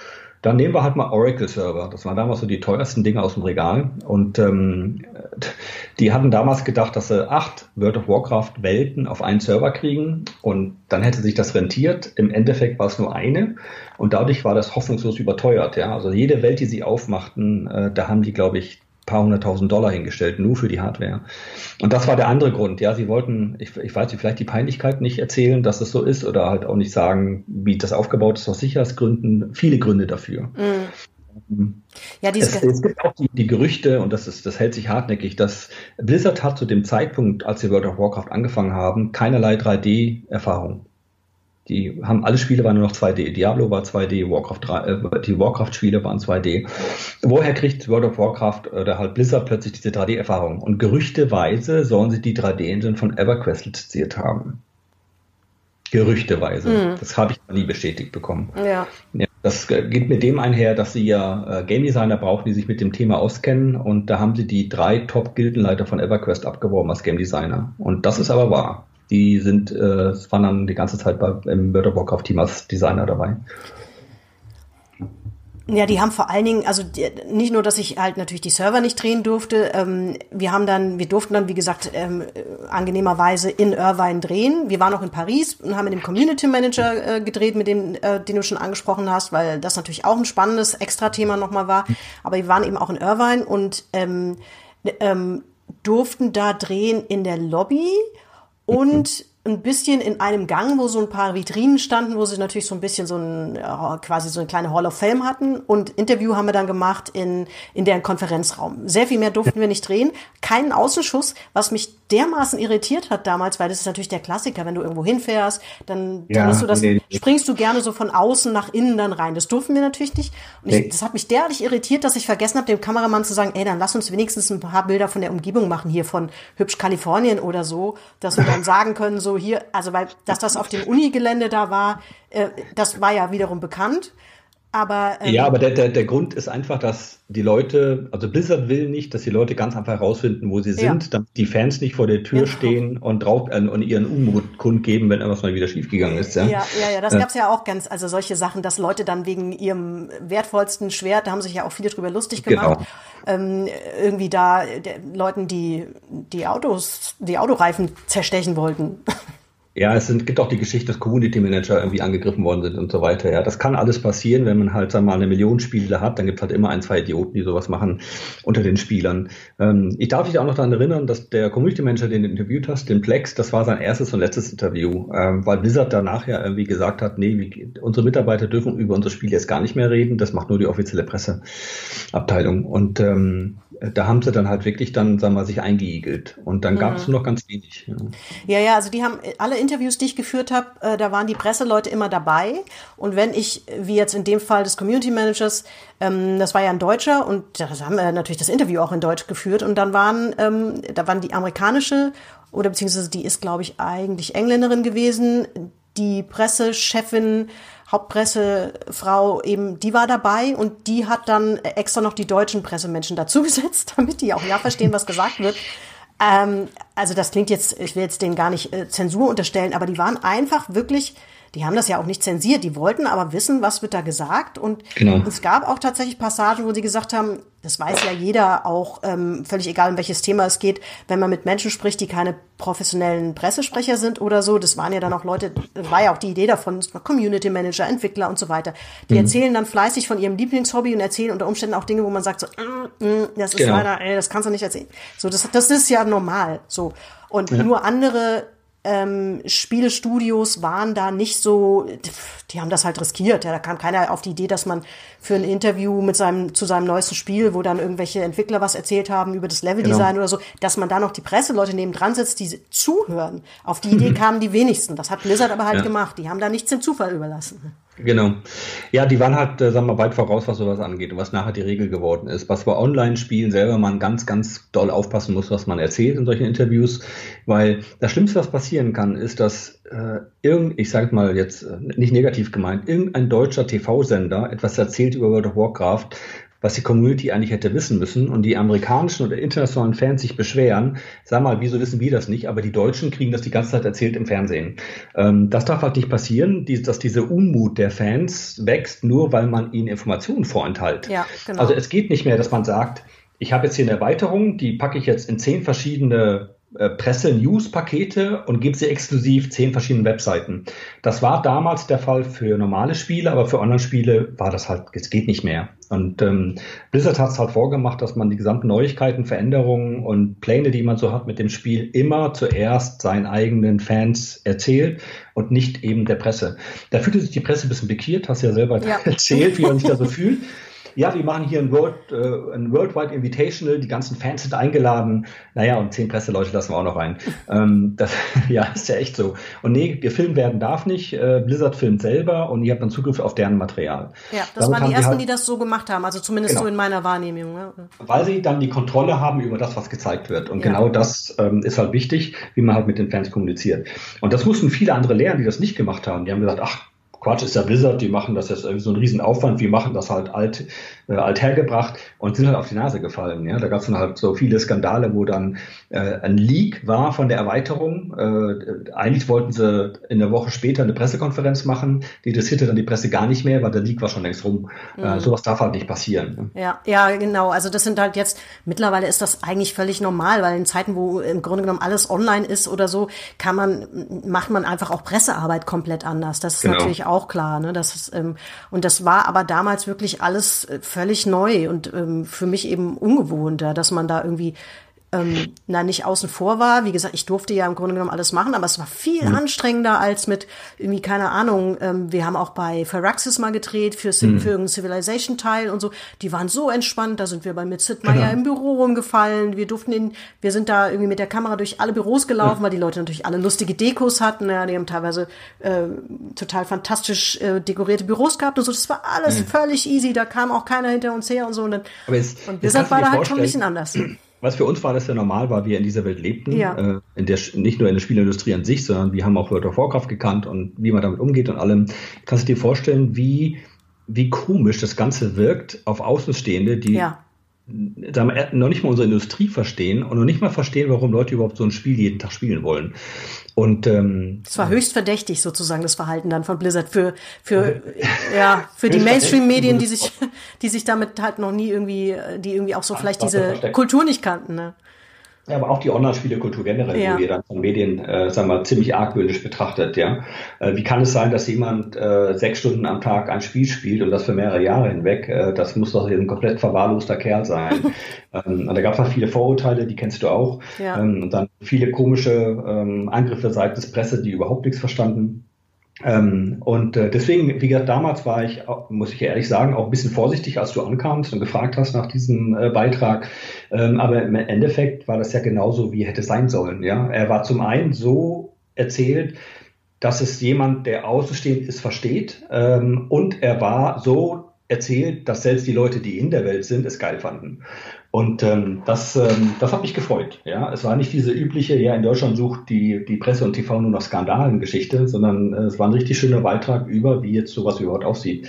dann nehmen wir halt mal Oracle-Server. Das waren damals so die teuersten Dinge aus dem Regal. Und ähm, die hatten damals gedacht, dass sie acht World of Warcraft-Welten auf einen Server kriegen. Und dann hätte sich das rentiert. Im Endeffekt war es nur eine. Und dadurch war das hoffnungslos überteuert. Ja? Also jede Welt, die sie aufmachten, äh, da haben die, glaube ich, paar hunderttausend Dollar hingestellt, nur für die Hardware. Und das war der andere Grund. Ja, sie wollten, ich, ich weiß nicht, vielleicht die Peinlichkeit nicht erzählen, dass es so ist oder halt auch nicht sagen, wie das aufgebaut ist aus Sicherheitsgründen. Viele Gründe dafür. Mhm. Ja, es, es, gibt auch die, die, Gerüchte, und das, ist, das hält sich hartnäckig, dass Blizzard hat zu dem Zeitpunkt, als sie World of Warcraft angefangen haben, keinerlei 3D-Erfahrung. Die haben alle Spiele waren nur noch 2D. Diablo war 2D, Warcraft 3, äh, die Warcraft-Spiele waren 2D. Woher kriegt World of Warcraft oder halt Blizzard plötzlich diese 3D-Erfahrung? Und gerüchteweise sollen sie die 3D-Engine von EverQuest lizenziert haben. Gerüchteweise. Mhm. Das habe ich nie bestätigt bekommen. Ja. ja. Das geht mit dem einher, dass sie ja äh, Game Designer brauchen, die sich mit dem Thema auskennen. Und da haben sie die drei Top-Gildenleiter von EverQuest abgeworben als Game Designer. Und das ist aber wahr. Die sind, äh, waren dann die ganze Zeit bei, im of Warcraft Team als Designer dabei. Ja, die haben vor allen Dingen, also die, nicht nur, dass ich halt natürlich die Server nicht drehen durfte, ähm, wir haben dann, wir durften dann, wie gesagt, ähm, angenehmerweise in Irvine drehen. Wir waren auch in Paris und haben mit dem Community Manager äh, gedreht, mit dem, äh, den du schon angesprochen hast, weil das natürlich auch ein spannendes Extra-Thema nochmal war. Aber wir waren eben auch in Irvine und ähm, ähm, durften da drehen in der Lobby und ein bisschen in einem Gang, wo so ein paar Vitrinen standen, wo sie natürlich so ein bisschen so ein, quasi so eine kleine Hall of Fame hatten. Und Interview haben wir dann gemacht in, in deren Konferenzraum. Sehr viel mehr durften wir nicht drehen. Keinen Außenschuss, was mich dermaßen irritiert hat damals, weil das ist natürlich der Klassiker, wenn du irgendwo hinfährst, dann, ja, dann du das, nee. springst du gerne so von außen nach innen dann rein. Das durften wir natürlich nicht. Und ich, das hat mich derartig irritiert, dass ich vergessen habe, dem Kameramann zu sagen, ey, dann lass uns wenigstens ein paar Bilder von der Umgebung machen, hier von hübsch Kalifornien oder so, dass wir dann sagen können, so hier, also weil, dass das auf dem Unigelände da war, äh, das war ja wiederum bekannt. Aber, ähm, ja, aber der, der, der Grund ist einfach, dass die Leute, also Blizzard will nicht, dass die Leute ganz einfach herausfinden, wo sie sind, ja. damit die Fans nicht vor der Tür genau. stehen und drauf äh, und ihren Unmut kundgeben, wenn irgendwas mal wieder schiefgegangen ist. Ja, ja, ja, ja das äh. gab's ja auch ganz, also solche Sachen, dass Leute dann wegen ihrem wertvollsten Schwert, da haben sich ja auch viele drüber lustig gemacht, genau. ähm, irgendwie da der, Leuten, die die Autos, die Autoreifen zerstechen wollten. Ja, es sind, gibt auch die Geschichte, dass Community Manager irgendwie angegriffen worden sind und so weiter. Ja, das kann alles passieren, wenn man halt, sagen wir mal, eine Million Spiele hat, dann gibt es halt immer ein, zwei Idioten, die sowas machen unter den Spielern. Ähm, ich darf dich auch noch daran erinnern, dass der Community Manager, den du interviewt hast, den Plex, das war sein erstes und letztes Interview, ähm, weil Blizzard danach ja irgendwie gesagt hat, nee, wie, unsere Mitarbeiter dürfen über unser Spiel jetzt gar nicht mehr reden, das macht nur die offizielle Presseabteilung. Und ähm, da haben sie dann halt wirklich dann, sagen wir mal, sich eingeigelt. Und dann gab es mhm. nur noch ganz wenig. Ja. ja, ja, also die haben alle Interviews, die ich geführt habe, äh, da waren die Presseleute immer dabei. Und wenn ich, wie jetzt in dem Fall des Community Managers, ähm, das war ja ein Deutscher und da haben wir natürlich das Interview auch in Deutsch geführt. Und dann waren, ähm, da waren die amerikanische oder beziehungsweise die ist, glaube ich, eigentlich Engländerin gewesen, die Pressechefin Hauptpressefrau eben, die war dabei und die hat dann extra noch die deutschen Pressemenschen dazugesetzt, damit die auch ja verstehen, was gesagt wird. Ähm, also das klingt jetzt, ich will jetzt denen gar nicht äh, Zensur unterstellen, aber die waren einfach wirklich die haben das ja auch nicht zensiert, die wollten aber wissen, was wird da gesagt. Und genau. es gab auch tatsächlich Passagen, wo sie gesagt haben, das weiß ja jeder auch, ähm, völlig egal, um welches Thema es geht, wenn man mit Menschen spricht, die keine professionellen Pressesprecher sind oder so, das waren ja dann auch Leute, war ja auch die Idee davon, Community Manager, Entwickler und so weiter. Die mhm. erzählen dann fleißig von ihrem Lieblingshobby und erzählen unter Umständen auch Dinge, wo man sagt so, mm, mm, das ist genau. leider, ey, das kannst du nicht erzählen. So, das, das ist ja normal, so. Und ja. nur andere ähm, Spielestudios waren da nicht so, die haben das halt riskiert. Ja, da kam keiner auf die Idee, dass man für ein Interview mit seinem, zu seinem neuesten Spiel, wo dann irgendwelche Entwickler was erzählt haben über das Leveldesign genau. oder so, dass man da noch die Presseleute neben dran setzt, die zuhören. Auf die Idee kamen die wenigsten. Das hat Blizzard aber halt ja. gemacht. Die haben da nichts dem Zufall überlassen. Genau. Ja, die waren halt, äh, sagen wir mal, weit voraus, was sowas angeht und was nachher die Regel geworden ist. Was bei Online-Spielen selber man ganz, ganz doll aufpassen muss, was man erzählt in solchen Interviews, weil das Schlimmste, was passieren kann, ist, dass äh, irgend, ich sage mal jetzt äh, nicht negativ gemeint, irgendein deutscher TV-Sender etwas erzählt über World of Warcraft, was die Community eigentlich hätte wissen müssen und die amerikanischen oder internationalen Fans sich beschweren, sag mal, wieso wissen wir das nicht, aber die Deutschen kriegen das die ganze Zeit erzählt im Fernsehen. Ähm, das darf halt nicht passieren, die, dass diese Unmut der Fans wächst, nur weil man ihnen Informationen vorenthält. Ja, genau. Also es geht nicht mehr, dass man sagt, ich habe jetzt hier eine Erweiterung, die packe ich jetzt in zehn verschiedene Presse-News-Pakete und gibt sie exklusiv zehn verschiedenen Webseiten. Das war damals der Fall für normale Spiele, aber für Online-Spiele war das halt, es geht nicht mehr. Und ähm, Blizzard hat es halt vorgemacht, dass man die gesamten Neuigkeiten, Veränderungen und Pläne, die man so hat mit dem Spiel, immer zuerst seinen eigenen Fans erzählt und nicht eben der Presse. Da fühlte sich die Presse ein bisschen bekiert, hast ja selber ja. erzählt, wie man sich da so fühlt ja, wir machen hier ein, World, äh, ein Worldwide Invitational, die ganzen Fans sind eingeladen. Naja, und zehn Presseleute lassen wir auch noch rein. ähm, das, ja, ist ja echt so. Und nee, gefilmt werden darf nicht. Äh, Blizzard filmt selber und ihr habt dann Zugriff auf deren Material. Ja, das Damit waren die ersten, halt, die das so gemacht haben, also zumindest genau. so in meiner Wahrnehmung. Ja. Weil sie dann die Kontrolle haben über das, was gezeigt wird. Und ja. genau das ähm, ist halt wichtig, wie man halt mit den Fans kommuniziert. Und das mussten viele andere lernen, die das nicht gemacht haben. Die haben gesagt, ach, Quatsch ist ja Blizzard, die machen das jetzt irgendwie so einen riesen Aufwand, wir machen das halt alt, äh, alt hergebracht und sind halt auf die Nase gefallen. Ja? Da gab es dann halt so viele Skandale, wo dann äh, ein Leak war von der Erweiterung. Äh, eigentlich wollten sie in der Woche später eine Pressekonferenz machen, die interessierte dann die Presse gar nicht mehr, weil der Leak war schon längst rum. Äh, mhm. Äh, sowas darf halt nicht passieren. Ne? Ja, ja, genau. Also das sind halt jetzt, mittlerweile ist das eigentlich völlig normal, weil in Zeiten, wo im Grunde genommen alles online ist oder so, kann man, macht man einfach auch Pressearbeit komplett anders. Das ist genau. natürlich auch klar. Ne? Das ist, ähm, und das war aber damals wirklich alles äh, völlig neu und ähm, für mich eben ungewohnter, dass man da irgendwie ähm, na, nicht außen vor war. Wie gesagt, ich durfte ja im Grunde genommen alles machen, aber es war viel mhm. anstrengender als mit irgendwie, keine Ahnung, ähm, wir haben auch bei Firaxis mal gedreht für, mhm. für irgendeinen Civilization-Teil und so. Die waren so entspannt, da sind wir bei mit Sid Meier genau. im Büro rumgefallen. Wir durften in, wir sind da irgendwie mit der Kamera durch alle Büros gelaufen, mhm. weil die Leute natürlich alle lustige Dekos hatten. Ja, die haben teilweise äh, total fantastisch äh, dekorierte Büros gehabt und so. Das war alles mhm. völlig easy, da kam auch keiner hinter uns her und so. Und, dann, aber jetzt, und deshalb war da halt schon ein bisschen anders was für uns war das ja normal, weil wir in dieser Welt lebten, ja. äh, in der, nicht nur in der Spielindustrie an sich, sondern wir haben auch World of Warcraft gekannt und wie man damit umgeht und allem. Kannst du dir vorstellen, wie, wie komisch das Ganze wirkt auf Außenstehende, die ja. Noch nicht mal unsere Industrie verstehen und noch nicht mal verstehen, warum Leute überhaupt so ein Spiel jeden Tag spielen wollen. Und ähm, es war höchst verdächtig sozusagen das Verhalten dann von Blizzard für für ja für die Mainstream-Medien, die sich die sich damit halt noch nie irgendwie, die irgendwie auch so vielleicht diese Kultur nicht kannten. Ne? Ja, aber auch die Online-Spielekultur generell ja. wurde dann von Medien, äh, sagen wir mal, ziemlich argwöhnisch betrachtet, ja. Äh, wie kann es sein, dass jemand äh, sechs Stunden am Tag ein Spiel spielt und das für mehrere Jahre hinweg? Äh, das muss doch ein komplett verwahrloster Kerl sein. ähm, und da gab es auch viele Vorurteile, die kennst du auch. Ja. Ähm, und dann viele komische ähm, Angriffe seitens Presse, die überhaupt nichts verstanden. Ähm, und äh, deswegen, wie gesagt, damals war ich, muss ich ehrlich sagen, auch ein bisschen vorsichtig, als du ankamst und gefragt hast nach diesem äh, Beitrag. Ähm, aber im Endeffekt war das ja genauso, wie hätte sein sollen. Ja, er war zum einen so erzählt, dass es jemand, der außenstehend ist, versteht. Ähm, und er war so erzählt, dass selbst die Leute, die in der Welt sind, es geil fanden. Und ähm, das, ähm, das hat mich gefreut. Ja, es war nicht diese übliche, ja, in Deutschland sucht die, die Presse und TV nur nach Skandalen-Geschichte, sondern äh, es war ein richtig schöner Beitrag über, wie jetzt sowas überhaupt aussieht.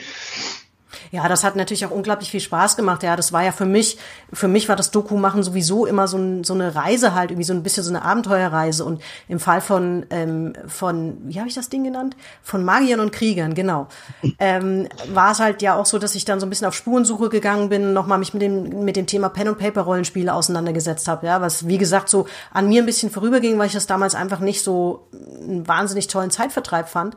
Ja, das hat natürlich auch unglaublich viel Spaß gemacht. Ja, das war ja für mich, für mich war das Doku machen sowieso immer so, ein, so eine Reise halt, irgendwie so ein bisschen so eine Abenteuerreise. Und im Fall von, ähm, von, wie habe ich das Ding genannt? Von Magiern und Kriegern, genau. ähm, war es halt ja auch so, dass ich dann so ein bisschen auf Spurensuche gegangen bin, nochmal mich mit dem, mit dem Thema Pen und Paper Rollenspiele auseinandergesetzt habe. Ja, was wie gesagt so an mir ein bisschen vorüberging, weil ich das damals einfach nicht so einen wahnsinnig tollen Zeitvertreib fand.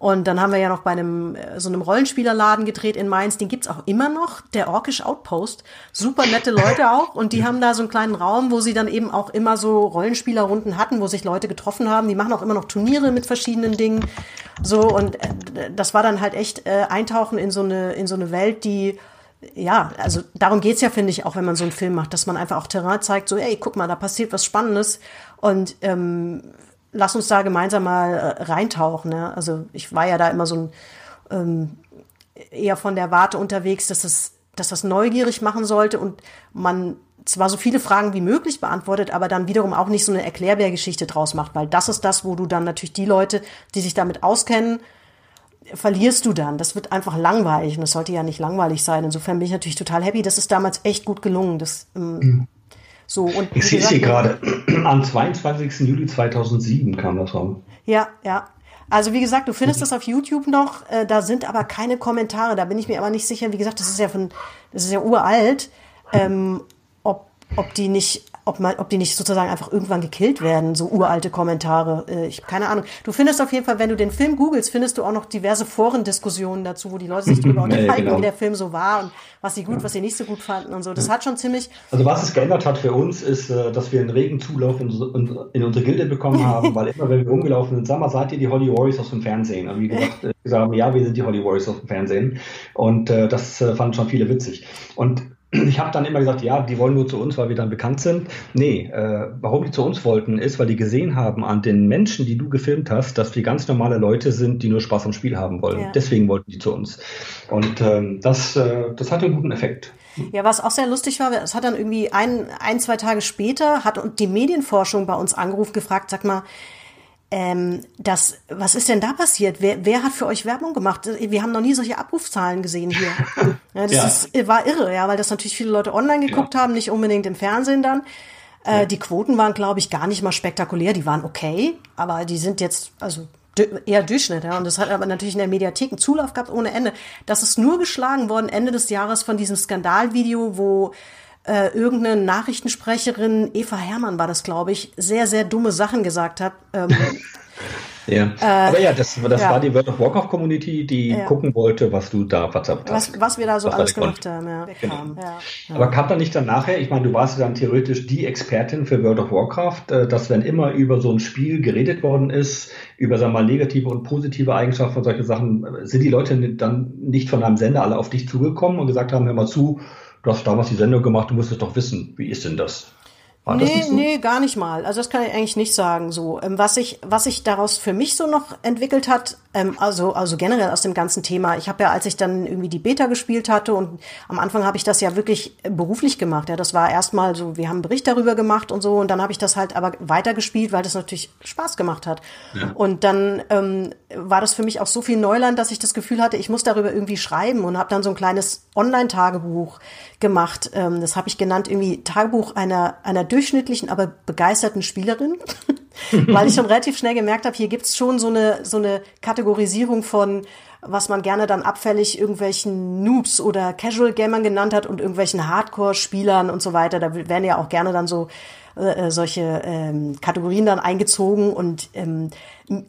Und dann haben wir ja noch bei einem äh, so einem Rollenspielerladen gedreht in Mainz. Den gibt's auch immer noch, der Orkish Outpost. Super nette Leute auch. Und die haben da so einen kleinen Raum, wo sie dann eben auch immer so Rollenspielerrunden hatten, wo sich Leute getroffen haben. Die machen auch immer noch Turniere mit verschiedenen Dingen. So und äh, das war dann halt echt äh, Eintauchen in so eine in so eine Welt, die ja, also darum geht's ja, finde ich, auch wenn man so einen Film macht, dass man einfach auch Terrain zeigt, so, ey, guck mal, da passiert was Spannendes und ähm, lass uns da gemeinsam mal äh, reintauchen. Ne? Also ich war ja da immer so ein ähm, eher von der Warte unterwegs, dass das, dass das neugierig machen sollte und man zwar so viele Fragen wie möglich beantwortet, aber dann wiederum auch nicht so eine Erklärbärgeschichte draus macht, weil das ist das, wo du dann natürlich die Leute, die sich damit auskennen, verlierst du dann. Das wird einfach langweilig und das sollte ja nicht langweilig sein. Insofern bin ich natürlich total happy. Das ist damals echt gut gelungen. Das, ähm, mhm. So, und ich sehe es hier gerade. Am 22. Juli 2007 kam das raus. Ja, ja. Also wie gesagt, du findest das auf YouTube noch. Äh, da sind aber keine Kommentare. Da bin ich mir aber nicht sicher. Wie gesagt, das ist ja von, das ist ja uralt. Ähm, ob, ob die nicht ob, man, ob die nicht sozusagen einfach irgendwann gekillt werden, so uralte Kommentare. Äh, ich keine Ahnung. Du findest auf jeden Fall, wenn du den Film googelst, findest du auch noch diverse Forendiskussionen dazu, wo die Leute sich darüber unterhalten, genau. wie der Film so war und was sie gut, ja. was sie nicht so gut fanden und so. Das ja. hat schon ziemlich. Also was es geändert hat für uns, ist, äh, dass wir einen regen Zulauf in, in unsere Gilde bekommen haben, weil immer, wenn wir rumgelaufen sind, sag mal, seid ihr die Holly Warriors aus dem Fernsehen? Und wie gesagt, äh, gesagt haben, ja, wir sind die Holly Warriors aus dem Fernsehen. Und äh, das äh, fanden schon viele witzig. Und ich habe dann immer gesagt, ja, die wollen nur zu uns, weil wir dann bekannt sind. Nee, äh, warum die zu uns wollten, ist, weil die gesehen haben an den Menschen, die du gefilmt hast, dass die ganz normale Leute sind, die nur Spaß am Spiel haben wollen. Ja. Deswegen wollten die zu uns. Und ähm, das, äh, das hatte einen guten Effekt. Ja, was auch sehr lustig war, es hat dann irgendwie ein, ein, zwei Tage später, hat die Medienforschung bei uns angerufen, gefragt, sag mal, ähm, das, was ist denn da passiert? Wer, wer hat für euch Werbung gemacht? Wir haben noch nie solche Abrufzahlen gesehen hier. Ja, das ja. Ist, war irre, ja, weil das natürlich viele Leute online geguckt ja. haben, nicht unbedingt im Fernsehen dann. Äh, Die Quoten waren, glaube ich, gar nicht mal spektakulär. Die waren okay, aber die sind jetzt, also eher Durchschnitt, ja. Und das hat aber natürlich in der Mediathek einen Zulauf gehabt ohne Ende. Das ist nur geschlagen worden Ende des Jahres von diesem Skandalvideo, wo äh, irgendeine Nachrichtensprecherin, Eva Hermann war das, glaube ich, sehr, sehr dumme Sachen gesagt hat. Ähm, ja. Äh, Aber ja, das, das ja. war die World of Warcraft Community, die ja. gucken wollte, was du da verzapft hast. Was, was wir da so alles gemacht haben, ja. Genau. ja. Aber kam da nicht dann nachher, ich meine, du warst ja dann theoretisch die Expertin für World of Warcraft, äh, dass wenn immer über so ein Spiel geredet worden ist, über, sagen wir mal, negative und positive Eigenschaften und solche Sachen, sind die Leute dann nicht von einem Sender alle auf dich zugekommen und gesagt haben, hör mal zu, du hast damals die Sendung gemacht, du musstest doch wissen, wie ist denn das? War nee, so? nee, gar nicht mal. Also das kann ich eigentlich nicht sagen. So, ähm, was sich was sich daraus für mich so noch entwickelt hat, ähm, also also generell aus dem ganzen Thema. Ich habe ja, als ich dann irgendwie die Beta gespielt hatte und am Anfang habe ich das ja wirklich äh, beruflich gemacht. Ja, das war erstmal so, wir haben einen Bericht darüber gemacht und so und dann habe ich das halt aber weitergespielt, weil das natürlich Spaß gemacht hat. Ja. Und dann ähm, war das für mich auch so viel Neuland, dass ich das Gefühl hatte, ich muss darüber irgendwie schreiben und habe dann so ein kleines Online-Tagebuch gemacht. Ähm, das habe ich genannt irgendwie Tagebuch einer einer durchschnittlichen, aber begeisterten Spielerin, weil ich schon relativ schnell gemerkt habe, hier gibt's schon so eine, so eine Kategorisierung von, was man gerne dann abfällig irgendwelchen Noobs oder Casual Gamern genannt hat und irgendwelchen Hardcore-Spielern und so weiter. Da werden ja auch gerne dann so äh, äh, solche ähm, Kategorien dann eingezogen und ähm,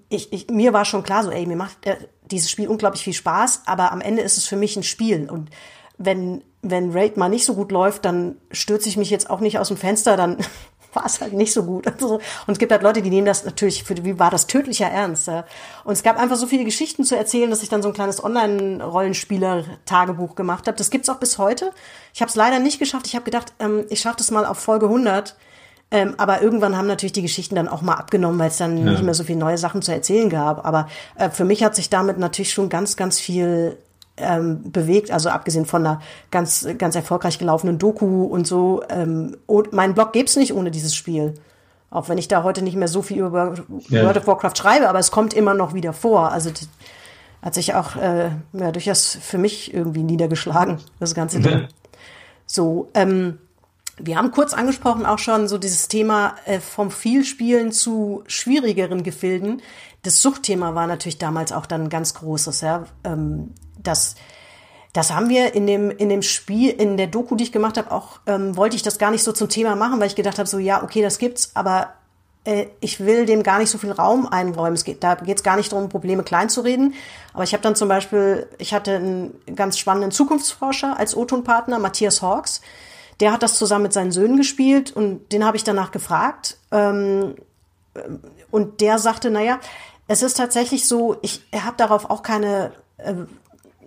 ich, ich, mir war schon klar so, ey, mir macht äh, dieses Spiel unglaublich viel Spaß, aber am Ende ist es für mich ein Spiel und wenn, wenn Raid mal nicht so gut läuft, dann stürze ich mich jetzt auch nicht aus dem Fenster, dann war es halt nicht so gut. Also, und es gibt halt Leute, die nehmen das natürlich für, wie war das tödlicher Ernst. Ja? Und es gab einfach so viele Geschichten zu erzählen, dass ich dann so ein kleines Online-Rollenspieler-Tagebuch gemacht habe. Das gibt's auch bis heute. Ich habe es leider nicht geschafft. Ich habe gedacht, ähm, ich schaffe das mal auf Folge 100. Ähm, aber irgendwann haben natürlich die Geschichten dann auch mal abgenommen, weil es dann ja. nicht mehr so viele neue Sachen zu erzählen gab. Aber äh, für mich hat sich damit natürlich schon ganz, ganz viel ähm, bewegt, also abgesehen von einer ganz, ganz erfolgreich gelaufenen Doku und so. Ähm, und mein Blog gäbe es nicht ohne dieses Spiel. Auch wenn ich da heute nicht mehr so viel über ja. World of Warcraft schreibe, aber es kommt immer noch wieder vor. Also hat sich auch äh, ja, durchaus für mich irgendwie niedergeschlagen, das ganze mhm. Ding. So, ähm, wir haben kurz angesprochen auch schon so dieses Thema äh, vom Vielspielen zu schwierigeren Gefilden. Das Suchtthema war natürlich damals auch dann ein ganz großes. Ja? Ähm, das, das haben wir in dem, in dem Spiel, in der Doku, die ich gemacht habe, auch ähm, wollte ich das gar nicht so zum Thema machen, weil ich gedacht habe, so ja, okay, das gibt's, aber äh, ich will dem gar nicht so viel Raum einräumen. Es geht, da geht es gar nicht darum, Probleme klein zu reden. Aber ich habe dann zum Beispiel, ich hatte einen ganz spannenden Zukunftsforscher als O-Ton-Partner, Matthias Hawks. Der hat das zusammen mit seinen Söhnen gespielt und den habe ich danach gefragt. Ähm, und der sagte, naja, es ist tatsächlich so, ich habe darauf auch keine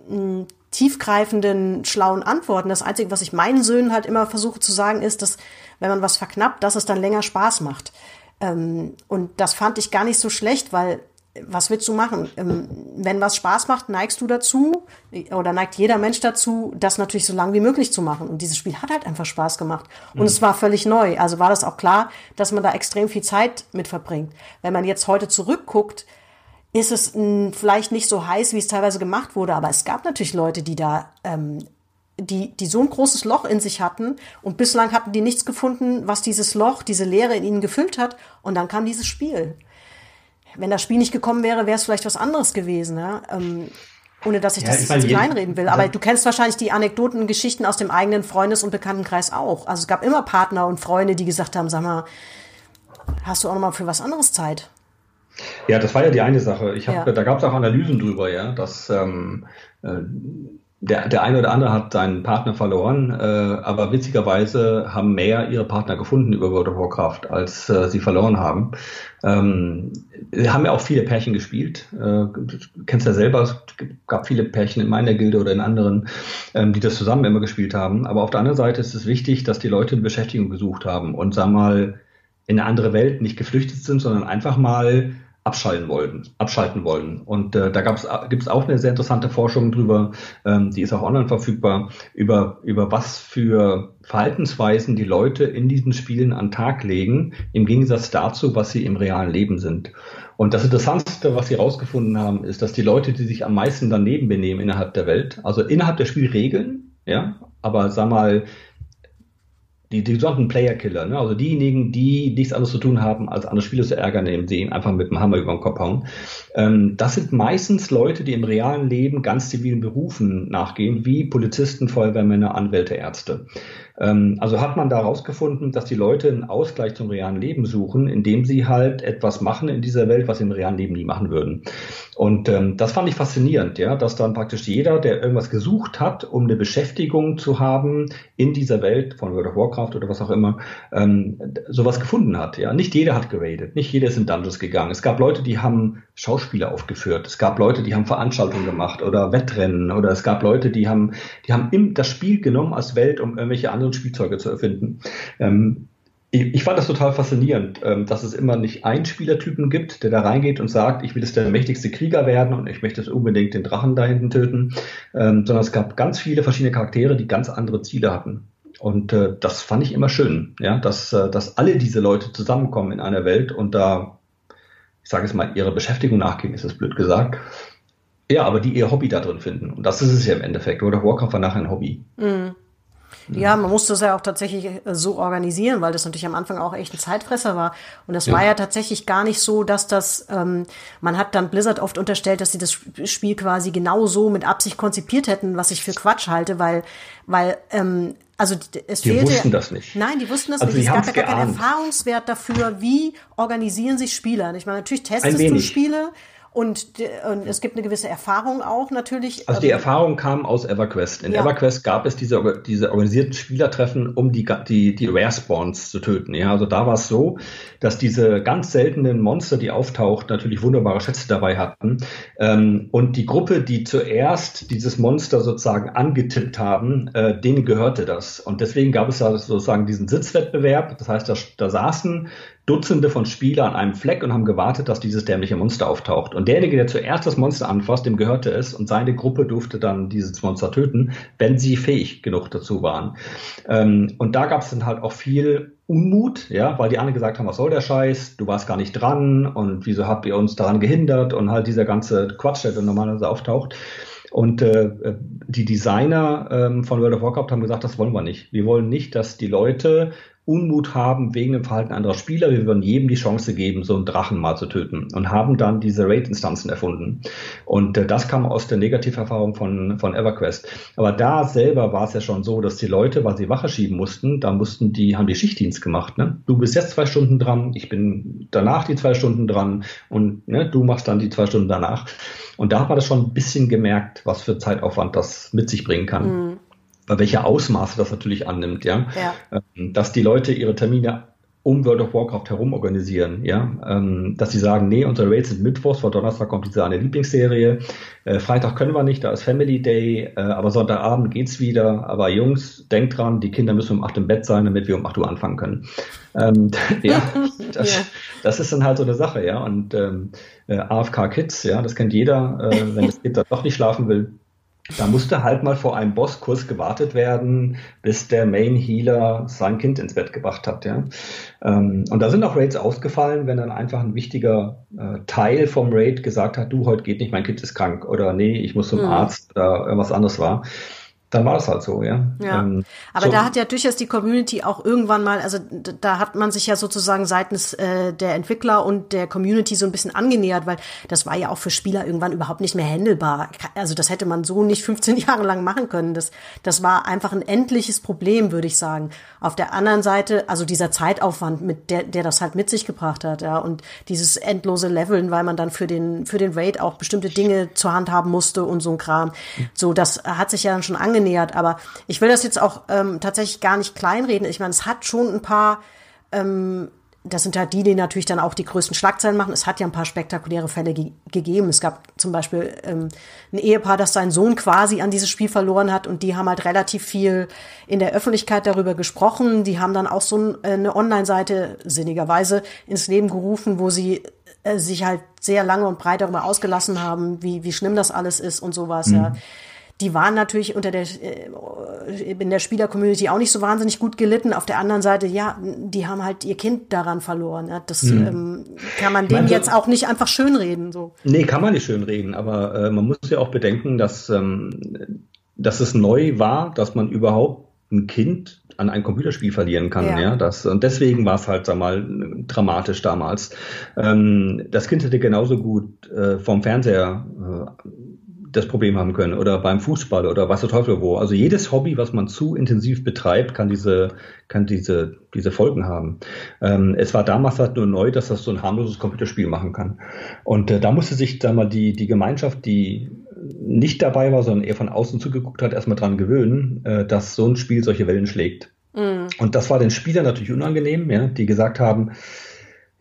äh, tiefgreifenden, schlauen Antworten. Das Einzige, was ich meinen Söhnen halt immer versuche zu sagen, ist, dass wenn man was verknappt, dass es dann länger Spaß macht. Ähm, und das fand ich gar nicht so schlecht, weil was willst du machen? Ähm, wenn was Spaß macht, neigst du dazu oder neigt jeder Mensch dazu, das natürlich so lange wie möglich zu machen. Und dieses Spiel hat halt einfach Spaß gemacht. Und mhm. es war völlig neu. Also war das auch klar, dass man da extrem viel Zeit mit verbringt. Wenn man jetzt heute zurückguckt, ist es mh, hm, vielleicht nicht so heiß, wie es teilweise gemacht wurde, aber es gab natürlich Leute, die da, ähm, die, die so ein großes Loch in sich hatten und bislang hatten die nichts gefunden, was dieses Loch, diese Leere in ihnen gefüllt hat und dann kam dieses Spiel. Wenn das Spiel nicht gekommen wäre, wäre es vielleicht was anderes gewesen, ja? ähm, ohne dass ich ja, das ich meine, kleinreden will. Aber du kennst wahrscheinlich die Anekdoten und Geschichten aus dem eigenen Freundes- und Bekanntenkreis auch. Also es gab immer Partner und Freunde, die gesagt haben, sag mal, hast du auch noch mal für was anderes Zeit? Ja, das war ja die eine Sache. Ich hab, ja. Da gab es auch Analysen drüber, ja, dass ähm, äh, der, der eine oder andere hat seinen Partner verloren, äh, aber witzigerweise haben mehr ihre Partner gefunden über World of Warcraft, als äh, sie verloren haben. Ähm, haben ja auch viele Pärchen gespielt. Äh, du kennst ja selber, es gab viele Pärchen in meiner Gilde oder in anderen, ähm, die das zusammen immer gespielt haben. Aber auf der anderen Seite ist es wichtig, dass die Leute eine Beschäftigung gesucht haben und sag mal in eine andere Welt nicht geflüchtet sind, sondern einfach mal abschalten wollen, abschalten wollen. Und äh, da gibt es auch eine sehr interessante Forschung drüber, ähm, die ist auch online verfügbar, über, über was für Verhaltensweisen die Leute in diesen Spielen an Tag legen, im Gegensatz dazu, was sie im realen Leben sind. Und das Interessanteste, was sie herausgefunden haben, ist, dass die Leute, die sich am meisten daneben benehmen innerhalb der Welt, also innerhalb der Spielregeln, ja, aber sag mal, die, die sogenannten Player-Killer, ne? also diejenigen, die nichts anderes zu tun haben, als andere Spieler zu ärgern, indem sie ihn einfach mit dem Hammer über den Kopf hauen. Ähm, das sind meistens Leute, die im realen Leben ganz zivilen Berufen nachgehen, wie Polizisten, Feuerwehrmänner, Anwälte, Ärzte. Ähm, also hat man da herausgefunden, dass die Leute einen Ausgleich zum realen Leben suchen, indem sie halt etwas machen in dieser Welt, was sie im realen Leben nie machen würden. Und ähm, das fand ich faszinierend, ja, dass dann praktisch jeder, der irgendwas gesucht hat, um eine Beschäftigung zu haben in dieser Welt von World of Warcraft oder was auch immer, ähm, sowas gefunden hat. Ja, nicht jeder hat geradet, nicht jeder ist in Dungeons gegangen. Es gab Leute, die haben Schauspieler aufgeführt. Es gab Leute, die haben Veranstaltungen gemacht oder Wettrennen oder es gab Leute, die haben, die haben im, das Spiel genommen als Welt, um irgendwelche anderen Spielzeuge zu erfinden. Ähm, ich, fand das total faszinierend, ähm, dass es immer nicht einen Spielertypen gibt, der da reingeht und sagt, ich will jetzt der mächtigste Krieger werden und ich möchte jetzt unbedingt den Drachen da hinten töten, ähm, sondern es gab ganz viele verschiedene Charaktere, die ganz andere Ziele hatten. Und äh, das fand ich immer schön, ja, dass, äh, dass alle diese Leute zusammenkommen in einer Welt und da, ich sage es mal, ihre Beschäftigung nachgehen, ist es blöd gesagt. Ja, aber die ihr Hobby da drin finden. Und das ist es ja im Endeffekt. Of Warcraft war nachher ein Hobby. Mhm. Ja, man musste das ja auch tatsächlich äh, so organisieren, weil das natürlich am Anfang auch echt ein Zeitfresser war. Und das ja. war ja tatsächlich gar nicht so, dass das, ähm, man hat dann Blizzard oft unterstellt, dass sie das Spiel quasi genau so mit Absicht konzipiert hätten, was ich für Quatsch halte, weil, weil, ähm, also es die fehlte. Die wussten das nicht. Nein, die wussten das also nicht. Es gab ja gar keinen Erfahrungswert dafür, wie organisieren sich Spieler. Ich meine, natürlich testest du Spiele, und, und, es gibt eine gewisse Erfahrung auch natürlich. Also die Erfahrung kam aus EverQuest. In ja. EverQuest gab es diese, diese organisierten Spielertreffen, um die, die, die Rare Spawns zu töten. Ja, also da war es so, dass diese ganz seltenen Monster, die auftauchten, natürlich wunderbare Schätze dabei hatten. Ähm, und die Gruppe, die zuerst dieses Monster sozusagen angetippt haben, äh, denen gehörte das. Und deswegen gab es da sozusagen diesen Sitzwettbewerb. Das heißt, da, da saßen Dutzende von Spielern an einem Fleck und haben gewartet, dass dieses dämliche Monster auftaucht. Und derjenige, der zuerst das Monster anfasst, dem gehörte es und seine Gruppe durfte dann dieses Monster töten, wenn sie fähig genug dazu waren. Ähm, und da gab es dann halt auch viel Unmut, ja, weil die anderen gesagt haben, was soll der Scheiß, du warst gar nicht dran und wieso habt ihr uns daran gehindert und halt dieser ganze Quatsch, der dann normalerweise auftaucht. Und äh, die Designer ähm, von World of Warcraft haben gesagt, das wollen wir nicht. Wir wollen nicht, dass die Leute Unmut haben wegen dem Verhalten anderer Spieler. Wir würden jedem die Chance geben, so einen Drachen mal zu töten und haben dann diese Raid-Instanzen erfunden. Und äh, das kam aus der Negativerfahrung von, von EverQuest. Aber da selber war es ja schon so, dass die Leute, weil sie Wache schieben mussten, da mussten die, haben die Schichtdienst gemacht. Ne? Du bist jetzt zwei Stunden dran, ich bin danach die zwei Stunden dran und ne, du machst dann die zwei Stunden danach. Und da hat man das schon ein bisschen gemerkt, was für Zeitaufwand das mit sich bringen kann. Mhm bei welcher Ausmaße das natürlich annimmt, ja? ja. Ähm, dass die Leute ihre Termine um World of Warcraft herum organisieren, ja, ähm, dass sie sagen, nee, unsere Raids sind Mittwochs, vor Donnerstag kommt diese eine Lieblingsserie, äh, Freitag können wir nicht, da ist Family Day, äh, aber Sonntagabend geht's wieder, aber Jungs, denkt dran, die Kinder müssen um acht im Bett sein, damit wir um acht Uhr anfangen können. Ähm, ja, das, ja, das, ist dann halt so eine Sache, ja, und ähm, äh, AFK Kids, ja, das kennt jeder, äh, wenn das Kind dann doch nicht schlafen will, da musste halt mal vor einem Bosskurs gewartet werden, bis der Main Healer sein Kind ins Bett gebracht hat. Ja? Ähm, und da sind auch Raids ausgefallen, wenn dann einfach ein wichtiger äh, Teil vom Raid gesagt hat, du, heute geht nicht, mein Kind ist krank oder nee, ich muss zum mhm. Arzt oder irgendwas anderes war dann war das halt so, ja. ja. Ähm, Aber so. da hat ja durchaus die Community auch irgendwann mal, also da hat man sich ja sozusagen seitens äh, der Entwickler und der Community so ein bisschen angenähert, weil das war ja auch für Spieler irgendwann überhaupt nicht mehr handelbar. Also das hätte man so nicht 15 Jahre lang machen können. Das, das war einfach ein endliches Problem, würde ich sagen. Auf der anderen Seite, also dieser Zeitaufwand, mit der, der das halt mit sich gebracht hat, ja, und dieses endlose Leveln, weil man dann für den, für den Raid auch bestimmte Dinge zur Hand haben musste und so ein Kram. So, das hat sich ja dann schon angenähert angenähert. Aber ich will das jetzt auch ähm, tatsächlich gar nicht kleinreden. Ich meine, es hat schon ein paar, ähm, das sind halt die, die natürlich dann auch die größten Schlagzeilen machen. Es hat ja ein paar spektakuläre Fälle ge gegeben. Es gab zum Beispiel ähm, ein Ehepaar, das seinen Sohn quasi an dieses Spiel verloren hat und die haben halt relativ viel in der Öffentlichkeit darüber gesprochen. Die haben dann auch so äh, eine Online-Seite sinnigerweise ins Leben gerufen, wo sie äh, sich halt sehr lange und breit darüber ausgelassen haben, wie, wie schlimm das alles ist und sowas. Mhm. Ja die waren natürlich unter der äh, in der Spieler-Community auch nicht so wahnsinnig gut gelitten. Auf der anderen Seite, ja, die haben halt ihr Kind daran verloren. Ja. Das mhm. ähm, kann man denen jetzt auch nicht einfach schönreden. So. Nee, kann man nicht schönreden, aber äh, man muss ja auch bedenken, dass, ähm, dass es neu war, dass man überhaupt ein Kind an ein Computerspiel verlieren kann. Ja. ja das, und deswegen war es halt, sag mal, dramatisch damals. Ähm, das Kind hätte genauso gut äh, vom Fernseher äh, das Problem haben können oder beim Fußball oder was der Teufel wo. Also jedes Hobby, was man zu intensiv betreibt, kann diese, kann diese, diese Folgen haben. Ähm, es war damals halt nur neu, dass das so ein harmloses Computerspiel machen kann. Und äh, da musste sich da mal die, die Gemeinschaft, die nicht dabei war, sondern eher von außen zugeguckt hat, erstmal dran gewöhnen, äh, dass so ein Spiel solche Wellen schlägt. Mhm. Und das war den Spielern natürlich unangenehm, ja, die gesagt haben,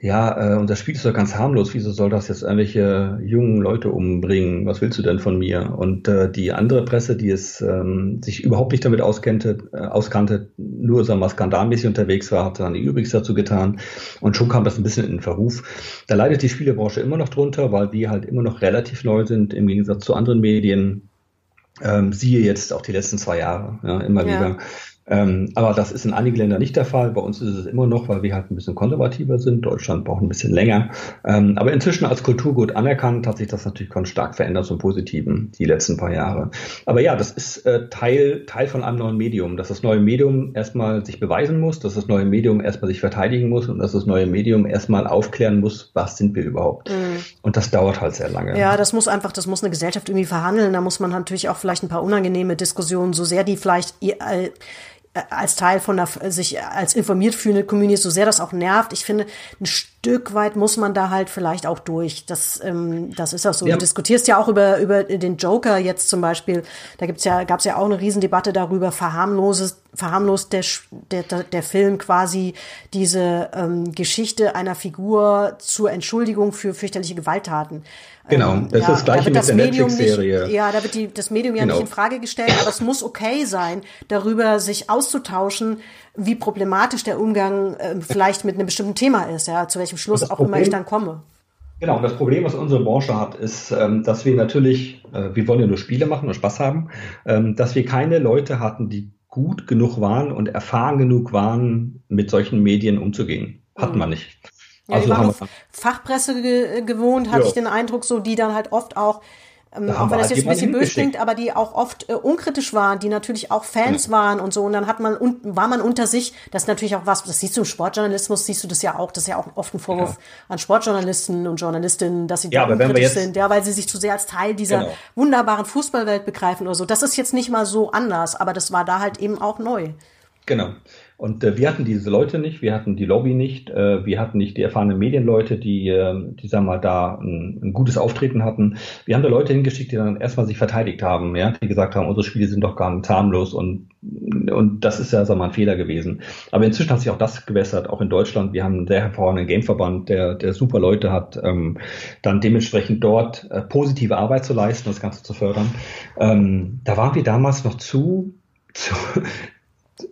ja, äh, unser Spiel ist doch ganz harmlos, wieso soll das jetzt irgendwelche jungen Leute umbringen? Was willst du denn von mir? Und äh, die andere Presse, die es ähm, sich überhaupt nicht damit auskannte, äh, auskannte nur sagen wir, skandalmäßig unterwegs war, hat dann die Übriges dazu getan. Und schon kam das ein bisschen in den Verruf. Da leidet die Spielebranche immer noch drunter, weil wir halt immer noch relativ neu sind im Gegensatz zu anderen Medien. Ähm, siehe jetzt auch die letzten zwei Jahre, ja, immer ja. wieder. Ähm, aber das ist in einigen Ländern nicht der Fall. Bei uns ist es immer noch, weil wir halt ein bisschen konservativer sind. Deutschland braucht ein bisschen länger. Ähm, aber inzwischen als Kulturgut anerkannt hat sich das natürlich ganz stark verändert zum Positiven die letzten paar Jahre. Aber ja, das ist äh, Teil, Teil von einem neuen Medium, dass das neue Medium erstmal sich beweisen muss, dass das neue Medium erstmal sich verteidigen muss und dass das neue Medium erstmal aufklären muss, was sind wir überhaupt. Mhm. Und das dauert halt sehr lange. Ja, das muss einfach, das muss eine Gesellschaft irgendwie verhandeln. Da muss man natürlich auch vielleicht ein paar unangenehme Diskussionen, so sehr die vielleicht äh, als Teil von der, sich als informiert fühlende Community, so sehr das auch nervt. Ich finde, ein Stück weit muss man da halt vielleicht auch durch. Das, ähm, das ist auch so. Ja. Du diskutierst ja auch über, über den Joker jetzt zum Beispiel. Da gibt's ja, gab's ja auch eine Riesendebatte darüber, verharmloses, verharmlost der, der, der Film quasi diese ähm, Geschichte einer Figur zur Entschuldigung für fürchterliche Gewalttaten. Genau, ähm, das ja, ist das gleiche mit das der Netflix-Serie. Ja, da wird die, das Medium ja genau. nicht in Frage gestellt, aber es muss okay sein, darüber sich auszutauschen, wie problematisch der Umgang äh, vielleicht mit einem bestimmten Thema ist, ja, zu welchem Schluss auch Problem, immer ich dann komme. Genau, das Problem, was unsere Branche hat, ist, ähm, dass wir natürlich, äh, wir wollen ja nur Spiele machen und Spaß haben, ähm, dass wir keine Leute hatten, die gut genug waren und erfahren genug waren, mit solchen Medien umzugehen. Hatten mhm. wir nicht. Ja, also die waren auf Fachpresse ge gewohnt, hatte ja. ich den Eindruck, so die dann halt oft auch ähm, auch wenn das jetzt ein bisschen böse klingt, aber die auch oft äh, unkritisch waren, die natürlich auch Fans ja. waren und so. Und dann hat man un war man unter sich, das ist natürlich auch was, das siehst du im Sportjournalismus, siehst du das ja auch, das ist ja auch oft ein Vorwurf an Sportjournalisten und Journalistinnen, dass sie ja, da unkritisch sind, ja, weil sie sich zu sehr als Teil dieser genau. wunderbaren Fußballwelt begreifen oder so. Das ist jetzt nicht mal so anders, aber das war da halt eben auch neu. Genau. Und äh, wir hatten diese Leute nicht, wir hatten die Lobby nicht, äh, wir hatten nicht die erfahrenen Medienleute, die, äh, die sagen wir mal, da ein, ein, gutes Auftreten hatten. Wir haben da Leute hingeschickt, die dann erstmal sich verteidigt haben, ja, die gesagt haben, unsere Spiele sind doch gar nicht zahnlos und, und das ist ja, sagen wir mal, ein Fehler gewesen. Aber inzwischen hat sich auch das gewässert, auch in Deutschland. Wir haben einen sehr hervorragenden Gameverband, der, der super Leute hat, ähm, dann dementsprechend dort äh, positive Arbeit zu leisten, das Ganze zu fördern. Ähm, da waren wir damals noch zu, zu,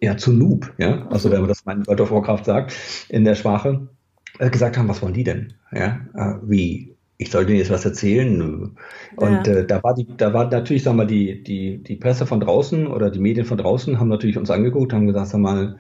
ja, zu Noob, ja, also wenn man das mein World of Warcraft sagt, in der Sprache, äh, gesagt haben, was wollen die denn? Ja, äh, wie, ich soll denen jetzt was erzählen? Nö. Und ja. äh, da war die, da war natürlich, sagen wir mal, die, die, die Presse von draußen oder die Medien von draußen haben natürlich uns angeguckt, haben gesagt, sag mal,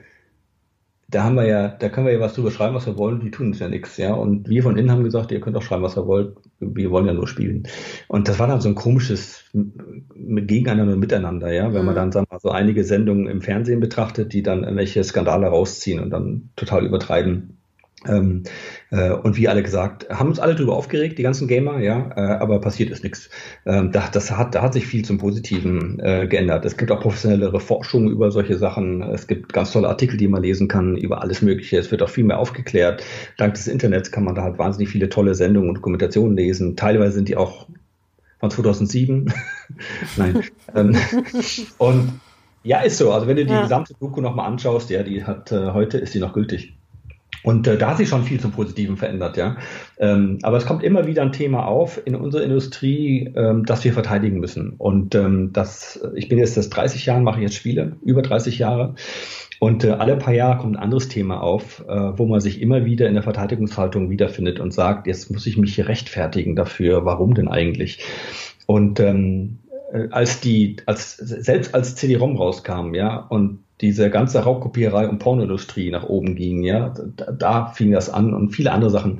da haben wir ja, da können wir ja was drüber schreiben, was wir wollen, die tun uns ja nichts, ja. Und wir von innen haben gesagt, ihr könnt auch schreiben, was ihr wollt, wir wollen ja nur spielen. Und das war dann so ein komisches Gegeneinander und Miteinander, ja. Wenn man mhm. dann, sagen wir mal, so einige Sendungen im Fernsehen betrachtet, die dann irgendwelche Skandale rausziehen und dann total übertreiben. Ähm, äh, und wie alle gesagt, haben uns alle darüber aufgeregt, die ganzen Gamer, ja, äh, aber passiert ist nichts. Ähm, da, das hat, da hat sich viel zum Positiven äh, geändert. Es gibt auch professionellere Forschung über solche Sachen. Es gibt ganz tolle Artikel, die man lesen kann über alles Mögliche. Es wird auch viel mehr aufgeklärt. Dank des Internets kann man da halt wahnsinnig viele tolle Sendungen und Dokumentationen lesen. Teilweise sind die auch von 2007. Nein. ähm, und ja, ist so. Also wenn du die ja. gesamte Doku nochmal anschaust, ja, die hat äh, heute ist die noch gültig. Und äh, da hat sich schon viel zum Positiven verändert, ja. Ähm, aber es kommt immer wieder ein Thema auf in unserer Industrie, ähm, das wir verteidigen müssen. Und ähm, das, ich bin jetzt das 30 Jahre, mache jetzt Spiele, über 30 Jahre. Und äh, alle paar Jahre kommt ein anderes Thema auf, äh, wo man sich immer wieder in der Verteidigungshaltung wiederfindet und sagt, jetzt muss ich mich hier rechtfertigen dafür, warum denn eigentlich? Und ähm, äh, als die, als selbst als CD-ROM rauskam, ja, und diese ganze Raubkopierei und Pornindustrie nach oben ging, ja, da, da, fing das an und viele andere Sachen.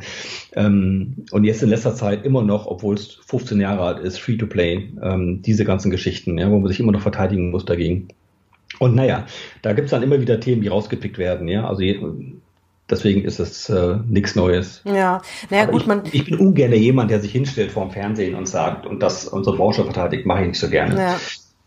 Ähm, und jetzt in letzter Zeit immer noch, obwohl es 15 Jahre alt ist, Free-to-Play, ähm, diese ganzen Geschichten, ja, wo man sich immer noch verteidigen muss dagegen. Und naja, da gibt's dann immer wieder Themen, die rausgepickt werden, ja, also Deswegen ist es äh, nichts Neues. Ja, naja, gut, ich, man. Ich bin ungern jemand, der sich hinstellt vor dem Fernsehen und sagt, und das unsere Branche verteidigt, mache ich nicht so gerne. Ja.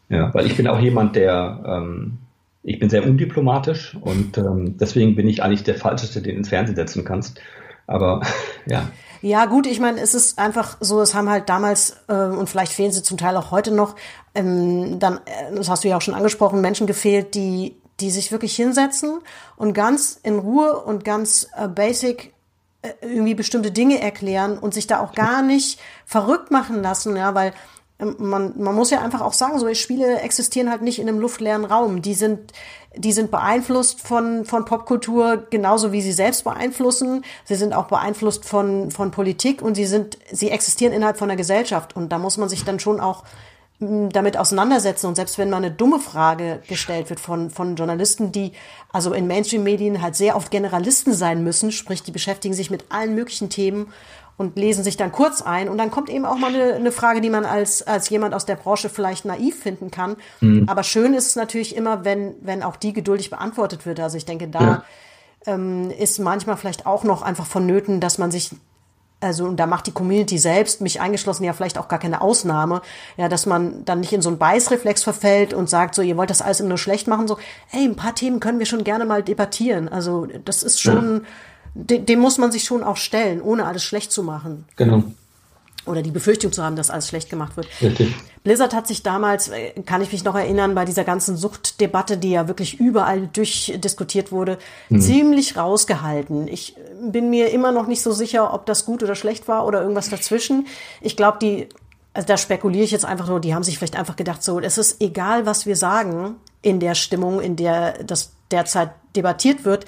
ja weil ich bin auch jemand, der ähm, ich bin sehr undiplomatisch und ähm, deswegen bin ich eigentlich der Falscheste, den ins Fernsehen setzen kannst. Aber ja. Ja, gut, ich meine, es ist einfach so, es haben halt damals, äh, und vielleicht fehlen sie zum Teil auch heute noch, ähm, dann, äh, das hast du ja auch schon angesprochen, Menschen gefehlt, die, die sich wirklich hinsetzen und ganz in Ruhe und ganz äh, basic äh, irgendwie bestimmte Dinge erklären und sich da auch gar nicht verrückt machen lassen, ja, weil man, man muss ja einfach auch sagen, so Spiele existieren halt nicht in einem luftleeren Raum. Die sind, die sind beeinflusst von, von Popkultur genauso wie sie selbst beeinflussen. Sie sind auch beeinflusst von, von Politik und sie sind, sie existieren innerhalb von der Gesellschaft. Und da muss man sich dann schon auch mm, damit auseinandersetzen. Und selbst wenn mal eine dumme Frage gestellt wird von, von Journalisten, die also in Mainstream-Medien halt sehr oft Generalisten sein müssen, sprich, die beschäftigen sich mit allen möglichen Themen und lesen sich dann kurz ein. Und dann kommt eben auch mal eine, eine Frage, die man als, als jemand aus der Branche vielleicht naiv finden kann. Mhm. Aber schön ist es natürlich immer, wenn, wenn auch die geduldig beantwortet wird. Also ich denke, da ja. ähm, ist manchmal vielleicht auch noch einfach vonnöten, dass man sich also und da macht die Community selbst, mich eingeschlossen, ja vielleicht auch gar keine Ausnahme, ja, dass man dann nicht in so einen Beißreflex verfällt und sagt, so, ihr wollt das alles immer nur schlecht machen, so, ey, ein paar Themen können wir schon gerne mal debattieren. Also das ist schon, ja dem, dem muss man sich schon auch stellen, ohne alles schlecht zu machen. Genau. Oder die Befürchtung zu haben, dass alles schlecht gemacht wird. Richtig. Blizzard hat sich damals, äh, kann ich mich noch erinnern, bei dieser ganzen Suchtdebatte, die ja wirklich überall durchdiskutiert wurde, mhm. ziemlich rausgehalten. Ich bin mir immer noch nicht so sicher, ob das gut oder schlecht war oder irgendwas dazwischen. Ich glaube, die, also da spekuliere ich jetzt einfach nur, die haben sich vielleicht einfach gedacht, so, es ist egal, was wir sagen in der Stimmung, in der das derzeit debattiert wird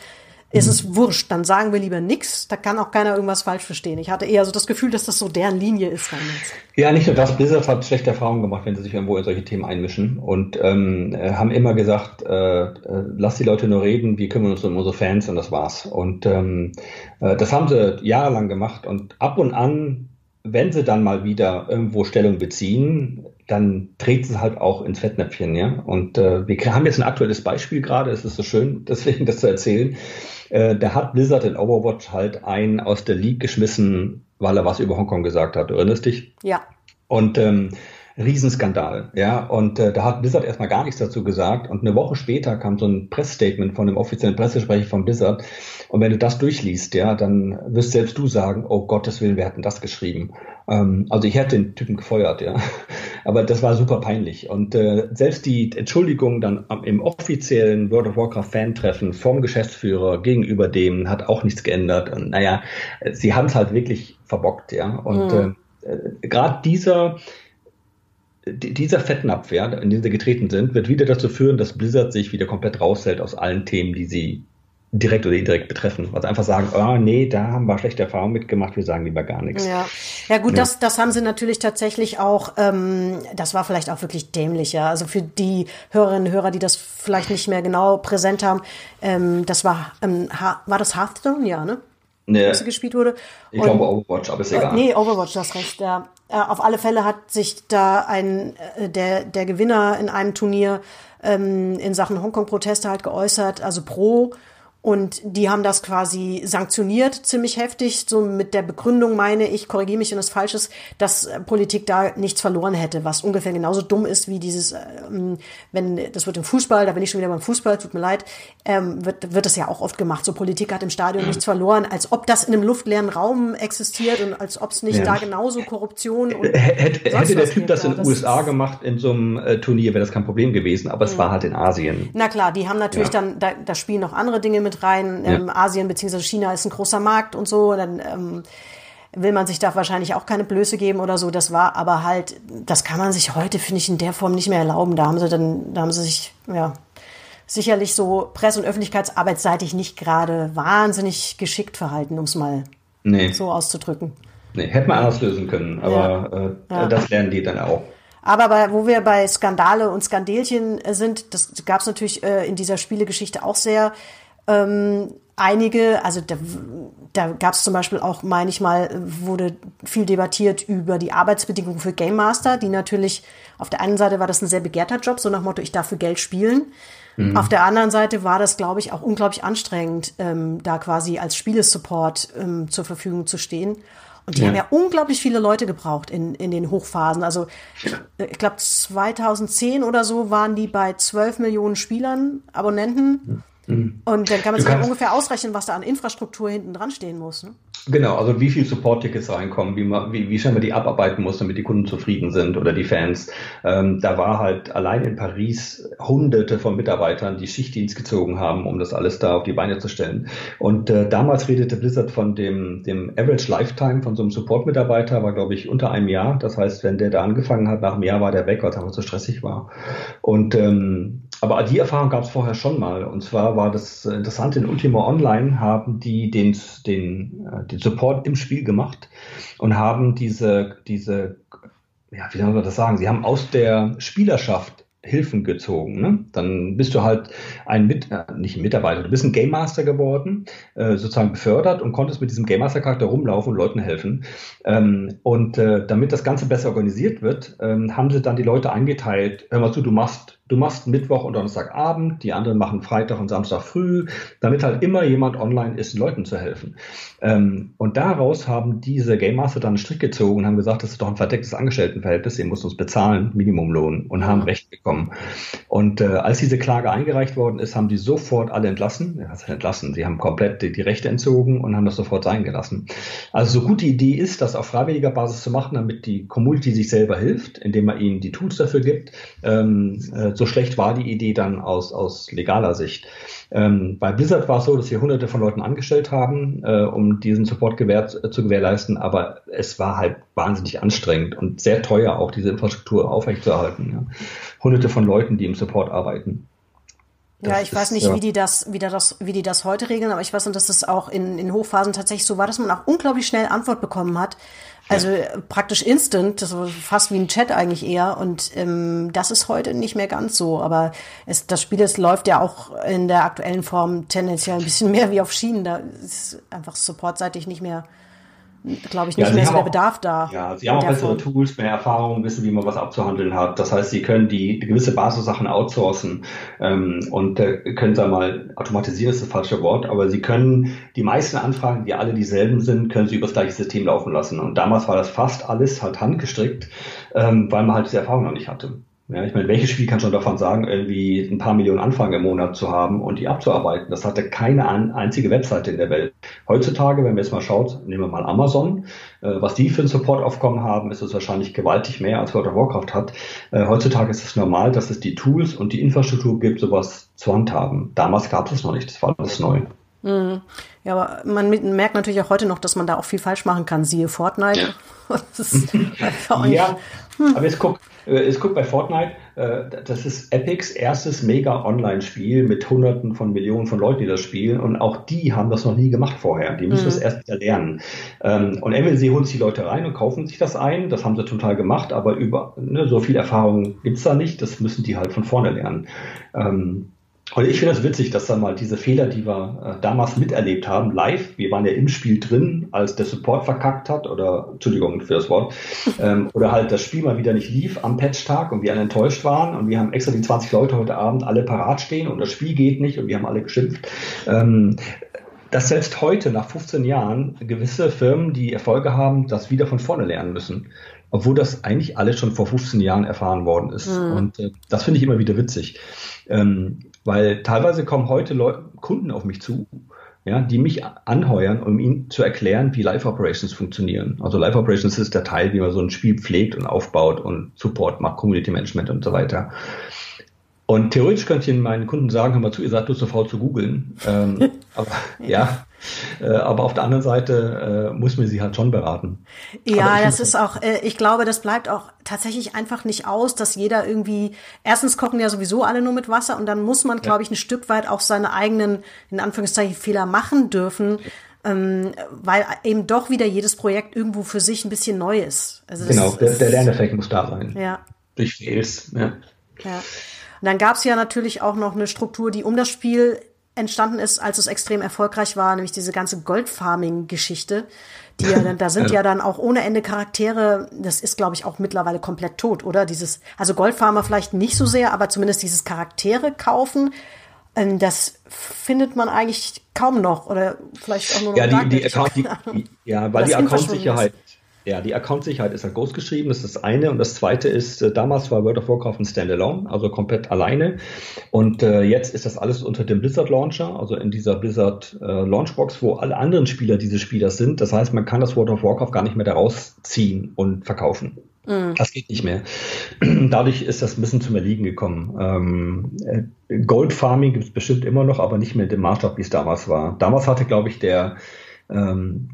ist es wurscht, dann sagen wir lieber nichts, da kann auch keiner irgendwas falsch verstehen. Ich hatte eher so das Gefühl, dass das so deren Linie ist dann jetzt. Ja, nicht nur das, Blizzard hat schlechte Erfahrungen gemacht, wenn sie sich irgendwo in solche Themen einmischen. Und ähm, äh, haben immer gesagt, äh, äh, lass die Leute nur reden, wir kümmern uns um unsere Fans und das war's. Und ähm, äh, das haben sie jahrelang gemacht. Und ab und an wenn sie dann mal wieder irgendwo Stellung beziehen, dann dreht sie halt auch ins Fettnäpfchen, ja. Und äh, wir haben jetzt ein aktuelles Beispiel gerade, es ist so schön, deswegen das zu erzählen. Äh, da hat Blizzard in Overwatch halt einen aus der League geschmissen, weil er was über Hongkong gesagt hat. Du erinnerst dich? Ja. Und ähm, Riesenskandal, ja. Und äh, da hat Blizzard erstmal gar nichts dazu gesagt. Und eine Woche später kam so ein Pressstatement von dem offiziellen Pressesprecher von Blizzard. Und wenn du das durchliest, ja, dann wirst selbst du sagen, oh Gottes Willen, wer hat denn das geschrieben? Ähm, also ich hätte den Typen gefeuert, ja. Aber das war super peinlich. Und äh, selbst die Entschuldigung dann im offiziellen World of Warcraft Fan-Treffen vom Geschäftsführer gegenüber dem hat auch nichts geändert. Und naja, sie haben es halt wirklich verbockt, ja. Und mhm. äh, äh gerade dieser dieser Fettnapf, ja, in den sie getreten sind, wird wieder dazu führen, dass Blizzard sich wieder komplett raushält aus allen Themen, die sie direkt oder indirekt betreffen. Also einfach sagen, oh nee, da haben wir schlechte Erfahrungen mitgemacht, wir sagen lieber gar nichts. Ja, ja gut, ja. Das, das haben sie natürlich tatsächlich auch, ähm, das war vielleicht auch wirklich dämlich, ja. Also für die Hörerinnen und Hörer, die das vielleicht nicht mehr genau präsent haben, ähm, das war, ähm, war das Hearthstone? Ja, ne? Nee. Was gespielt wurde. Ich glaube Overwatch, aber ist egal. Nee, Overwatch, du hast recht. Ja. Äh, auf alle Fälle hat sich da ein äh, der der Gewinner in einem Turnier ähm, in Sachen Hongkong-Proteste halt geäußert, also pro und die haben das quasi sanktioniert, ziemlich heftig, so mit der Begründung meine ich, korrigiere mich, wenn das falsch ist, dass äh, Politik da nichts verloren hätte, was ungefähr genauso dumm ist wie dieses, ähm, wenn, das wird im Fußball, da bin ich schon wieder beim Fußball, tut mir leid, ähm, wird, wird das ja auch oft gemacht. So Politik hat im Stadion nichts verloren, als ob das in einem luftleeren Raum existiert und als ob es nicht ja. da genauso Korruption und Hätte, hätte der Typ das in den USA gemacht in so einem äh, Turnier, wäre das kein Problem gewesen, aber es mhm. war halt in Asien. Na klar, die haben natürlich ja. dann, da, da spielen noch andere Dinge mit rein. Ähm, Asien bzw. China ist ein großer Markt und so. Dann ähm, will man sich da wahrscheinlich auch keine Blöße geben oder so. Das war aber halt, das kann man sich heute, finde ich, in der Form nicht mehr erlauben. Da haben sie dann, da haben sie sich, ja, sicherlich so presse- und öffentlichkeitsarbeitsseitig nicht gerade wahnsinnig geschickt verhalten, um es mal nee. so auszudrücken. Nee, hätte man anders lösen können, aber ja. Äh, ja. das lernen die dann auch. Aber bei, wo wir bei Skandale und Skandelchen sind, das gab es natürlich äh, in dieser Spielegeschichte auch sehr ähm, einige, also da, da gab es zum Beispiel auch, meine ich mal, wurde viel debattiert über die Arbeitsbedingungen für Game Master, die natürlich auf der einen Seite war das ein sehr begehrter Job, so nach Motto, ich darf für Geld spielen. Mhm. Auf der anderen Seite war das, glaube ich, auch unglaublich anstrengend, ähm, da quasi als Spielesupport ähm, zur Verfügung zu stehen. Und die ja. haben ja unglaublich viele Leute gebraucht in, in den Hochphasen. Also ich glaube 2010 oder so waren die bei 12 Millionen Spielern, Abonnenten. Mhm. Mhm. Und dann kann man sich ja ungefähr ausrechnen, was da an Infrastruktur hinten dran stehen muss. Ne? Genau, also wie viel Support-Tickets reinkommen, wie, man, wie, wie schnell man die abarbeiten muss, damit die Kunden zufrieden sind oder die Fans. Ähm, da war halt allein in Paris hunderte von Mitarbeitern, die Schichtdienst gezogen haben, um das alles da auf die Beine zu stellen. Und äh, damals redete Blizzard von dem, dem Average Lifetime von so einem Support-Mitarbeiter, war glaube ich unter einem Jahr. Das heißt, wenn der da angefangen hat, nach einem Jahr war der weg, weil es einfach zu stressig war. Und ähm, aber die Erfahrung gab es vorher schon mal. Und zwar war das Interessante, in Ultima Online haben die den, den, äh, den Support im Spiel gemacht und haben diese, diese, ja, wie soll man das sagen? Sie haben aus der Spielerschaft Hilfen gezogen. Ne? Dann bist du halt ein Mit, äh, nicht ein Mitarbeiter, du bist ein Game Master geworden, äh, sozusagen befördert und konntest mit diesem Game Master Charakter rumlaufen und Leuten helfen. Ähm, und äh, damit das Ganze besser organisiert wird, ähm, haben sie dann die Leute eingeteilt. Hör mal zu, du machst Du machst Mittwoch und Donnerstagabend, die anderen machen Freitag und Samstag früh, damit halt immer jemand online ist, Leuten zu helfen. Ähm, und daraus haben diese Game Master dann einen Strick gezogen und haben gesagt, das ist doch ein verdecktes Angestelltenverhältnis, ihr müsst uns bezahlen, Minimumlohn, und haben Recht bekommen. Und äh, als diese Klage eingereicht worden ist, haben die sofort alle entlassen, ja, entlassen, sie haben komplett die, die Rechte entzogen und haben das sofort sein gelassen. Also so gut die Idee ist, das auf freiwilliger Basis zu machen, damit die Community sich selber hilft, indem man ihnen die Tools dafür gibt, ähm, äh, so schlecht war die Idee dann aus, aus legaler Sicht. Ähm, bei Blizzard war es so, dass wir hunderte von Leuten angestellt haben, äh, um diesen Support gewährt, äh, zu gewährleisten, aber es war halt wahnsinnig anstrengend und sehr teuer, auch diese Infrastruktur aufrechtzuerhalten. Ja. Hunderte von Leuten, die im Support arbeiten. Das ja, ich weiß nicht, ja. wie die das, wie das, wie die das heute regeln, aber ich weiß, dass es auch in, in Hochphasen tatsächlich so war, dass man auch unglaublich schnell Antwort bekommen hat. Also ja. praktisch instant, das war fast wie ein Chat eigentlich eher. Und ähm, das ist heute nicht mehr ganz so. Aber es, das Spiel das läuft ja auch in der aktuellen Form tendenziell ein bisschen mehr wie auf Schienen. Da ist einfach supportseitig nicht mehr glaube ich, nicht ja, mehr so der Bedarf da. Ja, sie haben auch bessere Form. Tools, mehr Erfahrung, wissen, wie man was abzuhandeln hat. Das heißt, sie können die, die gewisse Basissachen outsourcen ähm, und äh, können, sagen wir mal, automatisieren ist das falsche Wort, aber sie können die meisten Anfragen, die alle dieselben sind, können sie über das gleiche System laufen lassen. Und damals war das fast alles halt handgestrickt, ähm, weil man halt diese Erfahrung noch nicht hatte. Ja, ich meine, welches Spiel kann schon davon sagen, irgendwie ein paar Millionen Anfragen im Monat zu haben und die abzuarbeiten? Das hatte keine einzige Webseite in der Welt. Heutzutage, wenn wir jetzt mal schaut, nehmen wir mal Amazon, äh, was die für ein Supportaufkommen haben, ist es wahrscheinlich gewaltig mehr als World of Warcraft hat. Äh, heutzutage ist es normal, dass es die Tools und die Infrastruktur gibt, sowas zu handhaben. Damals gab es noch nicht, das war alles neu. Mhm. Ja, aber man merkt natürlich auch heute noch, dass man da auch viel falsch machen kann. Siehe Fortnite. Ja, ja hm. aber jetzt guck, äh, jetzt guck bei Fortnite, äh, das ist Epics erstes Mega-Online-Spiel mit Hunderten von Millionen von Leuten, die das spielen. Und auch die haben das noch nie gemacht vorher. Die müssen mhm. das erst wieder lernen. Ähm, und MLC holt sich die Leute rein und kaufen sich das ein. Das haben sie total gemacht, aber über ne, so viel Erfahrung gibt's da nicht. Das müssen die halt von vorne lernen. Und ich finde das witzig, dass dann mal diese Fehler, die wir äh, damals miterlebt haben, live, wir waren ja im Spiel drin, als der Support verkackt hat, oder Entschuldigung für das Wort, ähm, oder halt das Spiel mal wieder nicht lief am Patch-Tag und wir alle enttäuscht waren und wir haben extra die 20 Leute heute Abend alle parat stehen und das Spiel geht nicht und wir haben alle geschimpft. Ähm, dass selbst heute, nach 15 Jahren, gewisse Firmen, die Erfolge haben, das wieder von vorne lernen müssen obwohl das eigentlich alles schon vor 15 Jahren erfahren worden ist. Mhm. Und äh, das finde ich immer wieder witzig. Ähm, weil teilweise kommen heute Leute, Kunden auf mich zu, ja, die mich anheuern, um ihnen zu erklären, wie Live Operations funktionieren. Also Live Operations ist der Teil, wie man so ein Spiel pflegt und aufbaut und Support macht, Community Management und so weiter. Und theoretisch könnte ich meinen Kunden sagen, hör mal zu, ihr seid so faul zu googeln. Ähm, aber, ja, aber auf der anderen Seite äh, muss man sie halt schon beraten. Ja, das ist auch, äh, ich glaube, das bleibt auch tatsächlich einfach nicht aus, dass jeder irgendwie, erstens kochen ja sowieso alle nur mit Wasser und dann muss man, glaube ich, ein Stück weit auch seine eigenen, in Anführungszeichen, Fehler machen dürfen. Ähm, weil eben doch wieder jedes Projekt irgendwo für sich ein bisschen neu ist. Also genau, der, der Lerneffekt muss da sein. Ja. Durch Fails, ja. Ja. Und dann gab es ja natürlich auch noch eine Struktur, die um das Spiel entstanden ist, als es extrem erfolgreich war, nämlich diese ganze Goldfarming-Geschichte. Die ja dann, da sind ja dann auch ohne Ende Charaktere, das ist, glaube ich, auch mittlerweile komplett tot, oder? Dieses, also Goldfarmer vielleicht nicht so sehr, aber zumindest dieses Charaktere kaufen, ähm, das findet man eigentlich kaum noch oder vielleicht auch nur noch ja, die, die Account, die, ja, weil die Account-Sicherheit ja, die Account-Sicherheit ist halt groß geschrieben, das ist das eine. Und das zweite ist, äh, damals war World of Warcraft ein Standalone, also komplett alleine. Und äh, jetzt ist das alles unter dem Blizzard Launcher, also in dieser Blizzard äh, Launchbox, wo alle anderen Spieler diese Spieler sind. Das heißt, man kann das World of Warcraft gar nicht mehr daraus ziehen und verkaufen. Mhm. Das geht nicht mehr. Dadurch ist das ein bisschen zum Erliegen gekommen. Ähm, äh, Gold Farming gibt es bestimmt immer noch, aber nicht mehr in dem Maßstab, wie es damals war. Damals hatte, glaube ich, der ähm,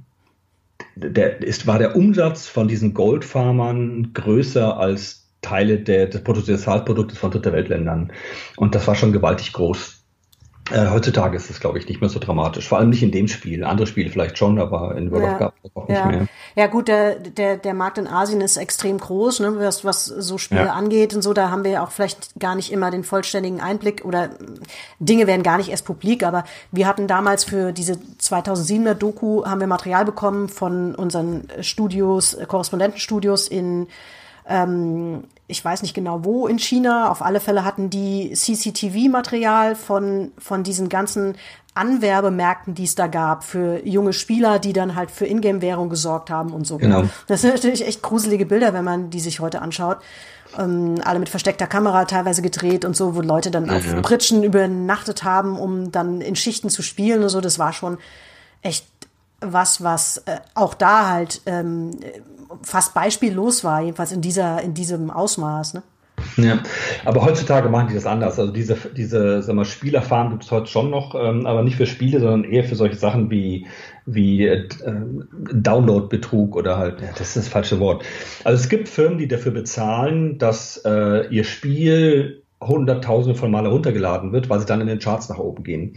der ist, war der Umsatz von diesen Goldfarmern größer als Teile der, des Bruttosozialproduktes von Dritte Weltländern. Und das war schon gewaltig groß. Äh, heutzutage ist es, glaube ich, nicht mehr so dramatisch. Vor allem nicht in dem Spiel. Andere Spiele vielleicht schon, aber in World ja. of Warcraft auch nicht ja. mehr. Ja gut, der, der, der Markt in Asien ist extrem groß, ne, was, was so Spiele ja. angeht und so. Da haben wir ja auch vielleicht gar nicht immer den vollständigen Einblick oder Dinge werden gar nicht erst publik. Aber wir hatten damals für diese 2007er Doku haben wir Material bekommen von unseren Studios, Korrespondentenstudios in ähm, ich weiß nicht genau wo in China. Auf alle Fälle hatten die CCTV-Material von, von diesen ganzen Anwerbemärkten, die es da gab, für junge Spieler, die dann halt für Ingame-Währung gesorgt haben und so. Genau. Das sind natürlich echt gruselige Bilder, wenn man die sich heute anschaut. Ähm, alle mit versteckter Kamera teilweise gedreht und so, wo Leute dann ja, auf ja. Pritschen übernachtet haben, um dann in Schichten zu spielen und so. Das war schon echt was, was äh, auch da halt ähm, fast beispiellos war, jedenfalls in dieser, in diesem Ausmaß. Ne? Ja, aber heutzutage machen die das anders. Also diese, diese sag mal, Spielerfahren gibt es heute schon noch, ähm, aber nicht für Spiele, sondern eher für solche Sachen wie, wie äh, Download-Betrug oder halt, ja, das ist das falsche Wort. Also es gibt Firmen, die dafür bezahlen, dass äh, ihr Spiel hunderttausende von Male runtergeladen wird, weil sie dann in den Charts nach oben gehen.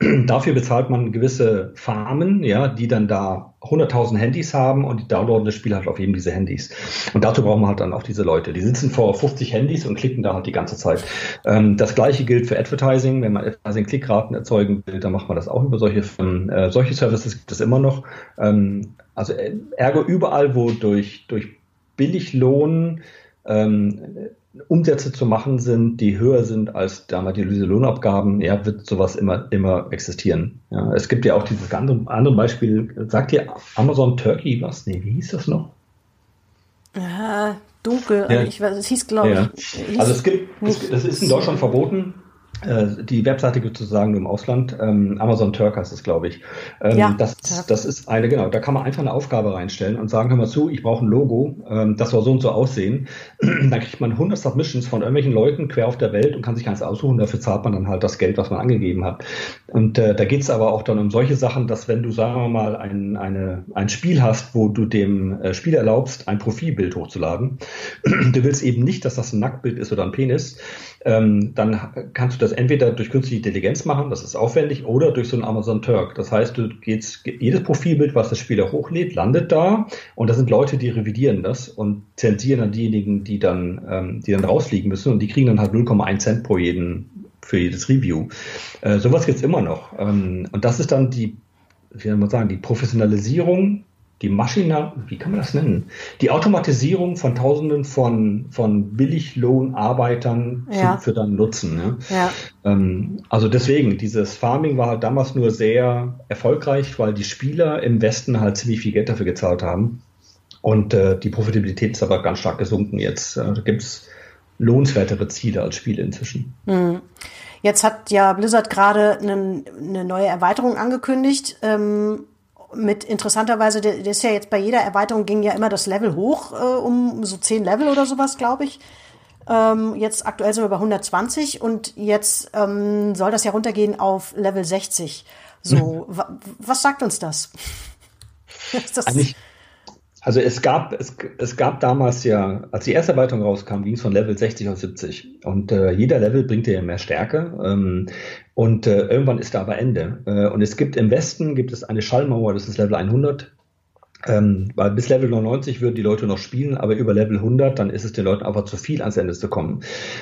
Mhm. Dafür bezahlt man gewisse Farmen, ja, die dann da hunderttausend Handys haben und die downloaden das Spiel halt auf eben diese Handys. Und dazu brauchen wir halt dann auch diese Leute. Die sitzen vor 50 Handys und klicken da halt die ganze Zeit. Ähm, das gleiche gilt für Advertising. Wenn man Advertising-Klickraten erzeugen will, dann macht man das auch über solche Firmen. Äh, solche Services gibt es immer noch. Ähm, also äh, ergo überall, wo durch, durch Billiglohn ähm, Umsätze zu machen sind, die höher sind als damals die Lohnabgaben, ja, wird sowas immer, immer existieren. Ja, es gibt ja auch dieses andere, andere Beispiel, sagt ihr Amazon Turkey was? Nee, wie hieß das noch? Ja, dunkel, ja. ich weiß, es hieß, glaube ja. ich. Also es gibt, es, das ist in Deutschland verboten, die Webseite gibt es sozusagen nur im Ausland. Ähm, Amazon Turk heißt es, glaube ich. Ähm, ja, das, das ist eine, genau, da kann man einfach eine Aufgabe reinstellen und sagen, hör mal zu, ich brauche ein Logo, ähm, das soll so und so aussehen. dann kriegt man 100 Submissions von irgendwelchen Leuten quer auf der Welt und kann sich eins aussuchen. Dafür zahlt man dann halt das Geld, was man angegeben hat. Und äh, da geht es aber auch dann um solche Sachen, dass wenn du, sagen wir mal, ein, eine, ein Spiel hast, wo du dem äh, Spiel erlaubst, ein Profilbild hochzuladen, du willst eben nicht, dass das ein Nacktbild ist oder ein Penis, ähm, dann kannst du das entweder durch künstliche Intelligenz machen, das ist aufwendig, oder durch so einen Amazon Turk. Das heißt, du gehst, jedes Profilbild, was der Spieler hochlädt, landet da und da sind Leute, die revidieren das und zensieren dann diejenigen, die dann, ähm, die dann rausfliegen müssen und die kriegen dann halt 0,1 Cent pro jeden für jedes Review. Äh, sowas gibt's immer noch. Ähm, und das ist dann die, wie soll man sagen, die Professionalisierung die Maschina, wie kann man das nennen? Die Automatisierung von Tausenden von, von Billiglohnarbeitern ja. für dann Nutzen. Ne? Ja. Ähm, also deswegen, dieses Farming war halt damals nur sehr erfolgreich, weil die Spieler im Westen halt ziemlich viel Geld dafür gezahlt haben. Und äh, die Profitabilität ist aber ganz stark gesunken jetzt. Äh, da gibt's lohnenswertere Ziele als Spiele inzwischen. Mhm. Jetzt hat ja Blizzard gerade eine, eine neue Erweiterung angekündigt. Ähm mit interessanterweise, das ist ja jetzt bei jeder Erweiterung ging ja immer das Level hoch, äh, um so zehn Level oder sowas, glaube ich. Ähm, jetzt aktuell sind wir bei 120 und jetzt ähm, soll das ja runtergehen auf Level 60. So, was sagt uns das? das Eigentlich also es gab, es, es gab damals ja, als die erste Erweiterung rauskam, ging es von Level 60 auf 70. Und äh, jeder Level bringt dir ja mehr Stärke. Ähm, und äh, irgendwann ist da aber Ende. Äh, und es gibt im Westen gibt es eine Schallmauer, das ist Level 100. Ähm, weil bis Level 99 würden die Leute noch spielen, aber über Level 100, dann ist es den Leuten einfach zu viel, ans Ende zu kommen.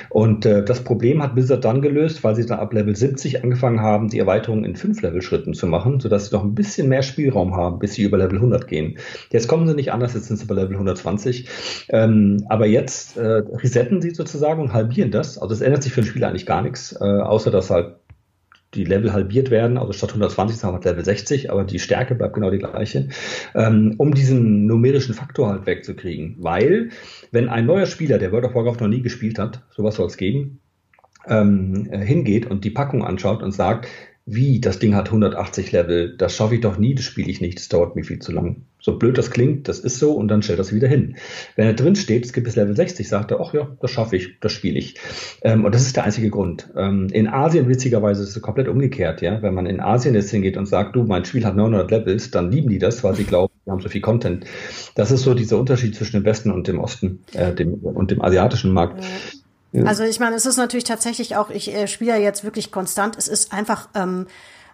Und äh, das Problem hat Blizzard dann gelöst, weil sie dann ab Level 70 angefangen haben, die Erweiterung in 5-Level-Schritten zu machen, sodass sie noch ein bisschen mehr Spielraum haben, bis sie über Level 100 gehen. Jetzt kommen sie nicht anders, jetzt sind sie bei Level 120. Ähm, aber jetzt äh, resetten sie sozusagen und halbieren das. Also es ändert sich für den Spieler eigentlich gar nichts, äh, außer dass halt die Level halbiert werden, also statt 120 haben wir Level 60, aber die Stärke bleibt genau die gleiche, ähm, um diesen numerischen Faktor halt wegzukriegen. Weil, wenn ein neuer Spieler, der World of Warcraft noch nie gespielt hat, sowas soll es geben, ähm, hingeht und die Packung anschaut und sagt, wie, das Ding hat 180 Level, das schaffe ich doch nie, das spiele ich nicht, das dauert mir viel zu lang. So blöd das klingt, das ist so und dann stellt das wieder hin. Wenn er drin steht, es gibt bis Level 60, sagt er, ach ja, das schaffe ich, das spiele ich. Ähm, und das ist der einzige Grund. Ähm, in Asien, witzigerweise, ist es komplett umgekehrt, ja. Wenn man in Asien jetzt hingeht und sagt, du, mein Spiel hat 900 Levels, dann lieben die das, weil sie glauben, wir haben so viel Content. Das ist so dieser Unterschied zwischen dem Westen und dem Osten äh, dem, und dem asiatischen Markt. Also ich meine, es ist natürlich tatsächlich auch, ich äh, spiele ja jetzt wirklich konstant, es ist einfach ähm,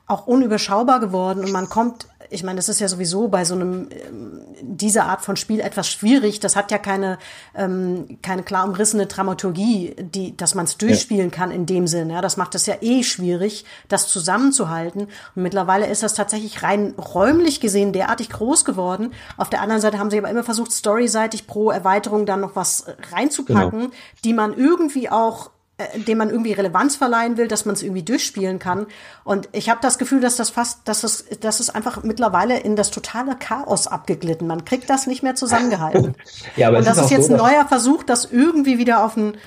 auch unüberschaubar geworden und man kommt ich meine, das ist ja sowieso bei so einem ähm, dieser Art von Spiel etwas schwierig. Das hat ja keine ähm, keine klar umrissene Dramaturgie, die, dass man es durchspielen ja. kann in dem Sinne. Ja, das macht es ja eh schwierig, das zusammenzuhalten. Und mittlerweile ist das tatsächlich rein räumlich gesehen derartig groß geworden. Auf der anderen Seite haben sie aber immer versucht, storyseitig pro Erweiterung dann noch was reinzupacken, genau. die man irgendwie auch äh, dem man irgendwie Relevanz verleihen will, dass man es irgendwie durchspielen kann. Und ich habe das Gefühl, dass das fast, dass es, dass es einfach mittlerweile in das totale Chaos abgeglitten. Man kriegt das nicht mehr zusammengehalten. ja, aber Und das ist, ist jetzt so, ein neuer Versuch, das irgendwie wieder auf ein,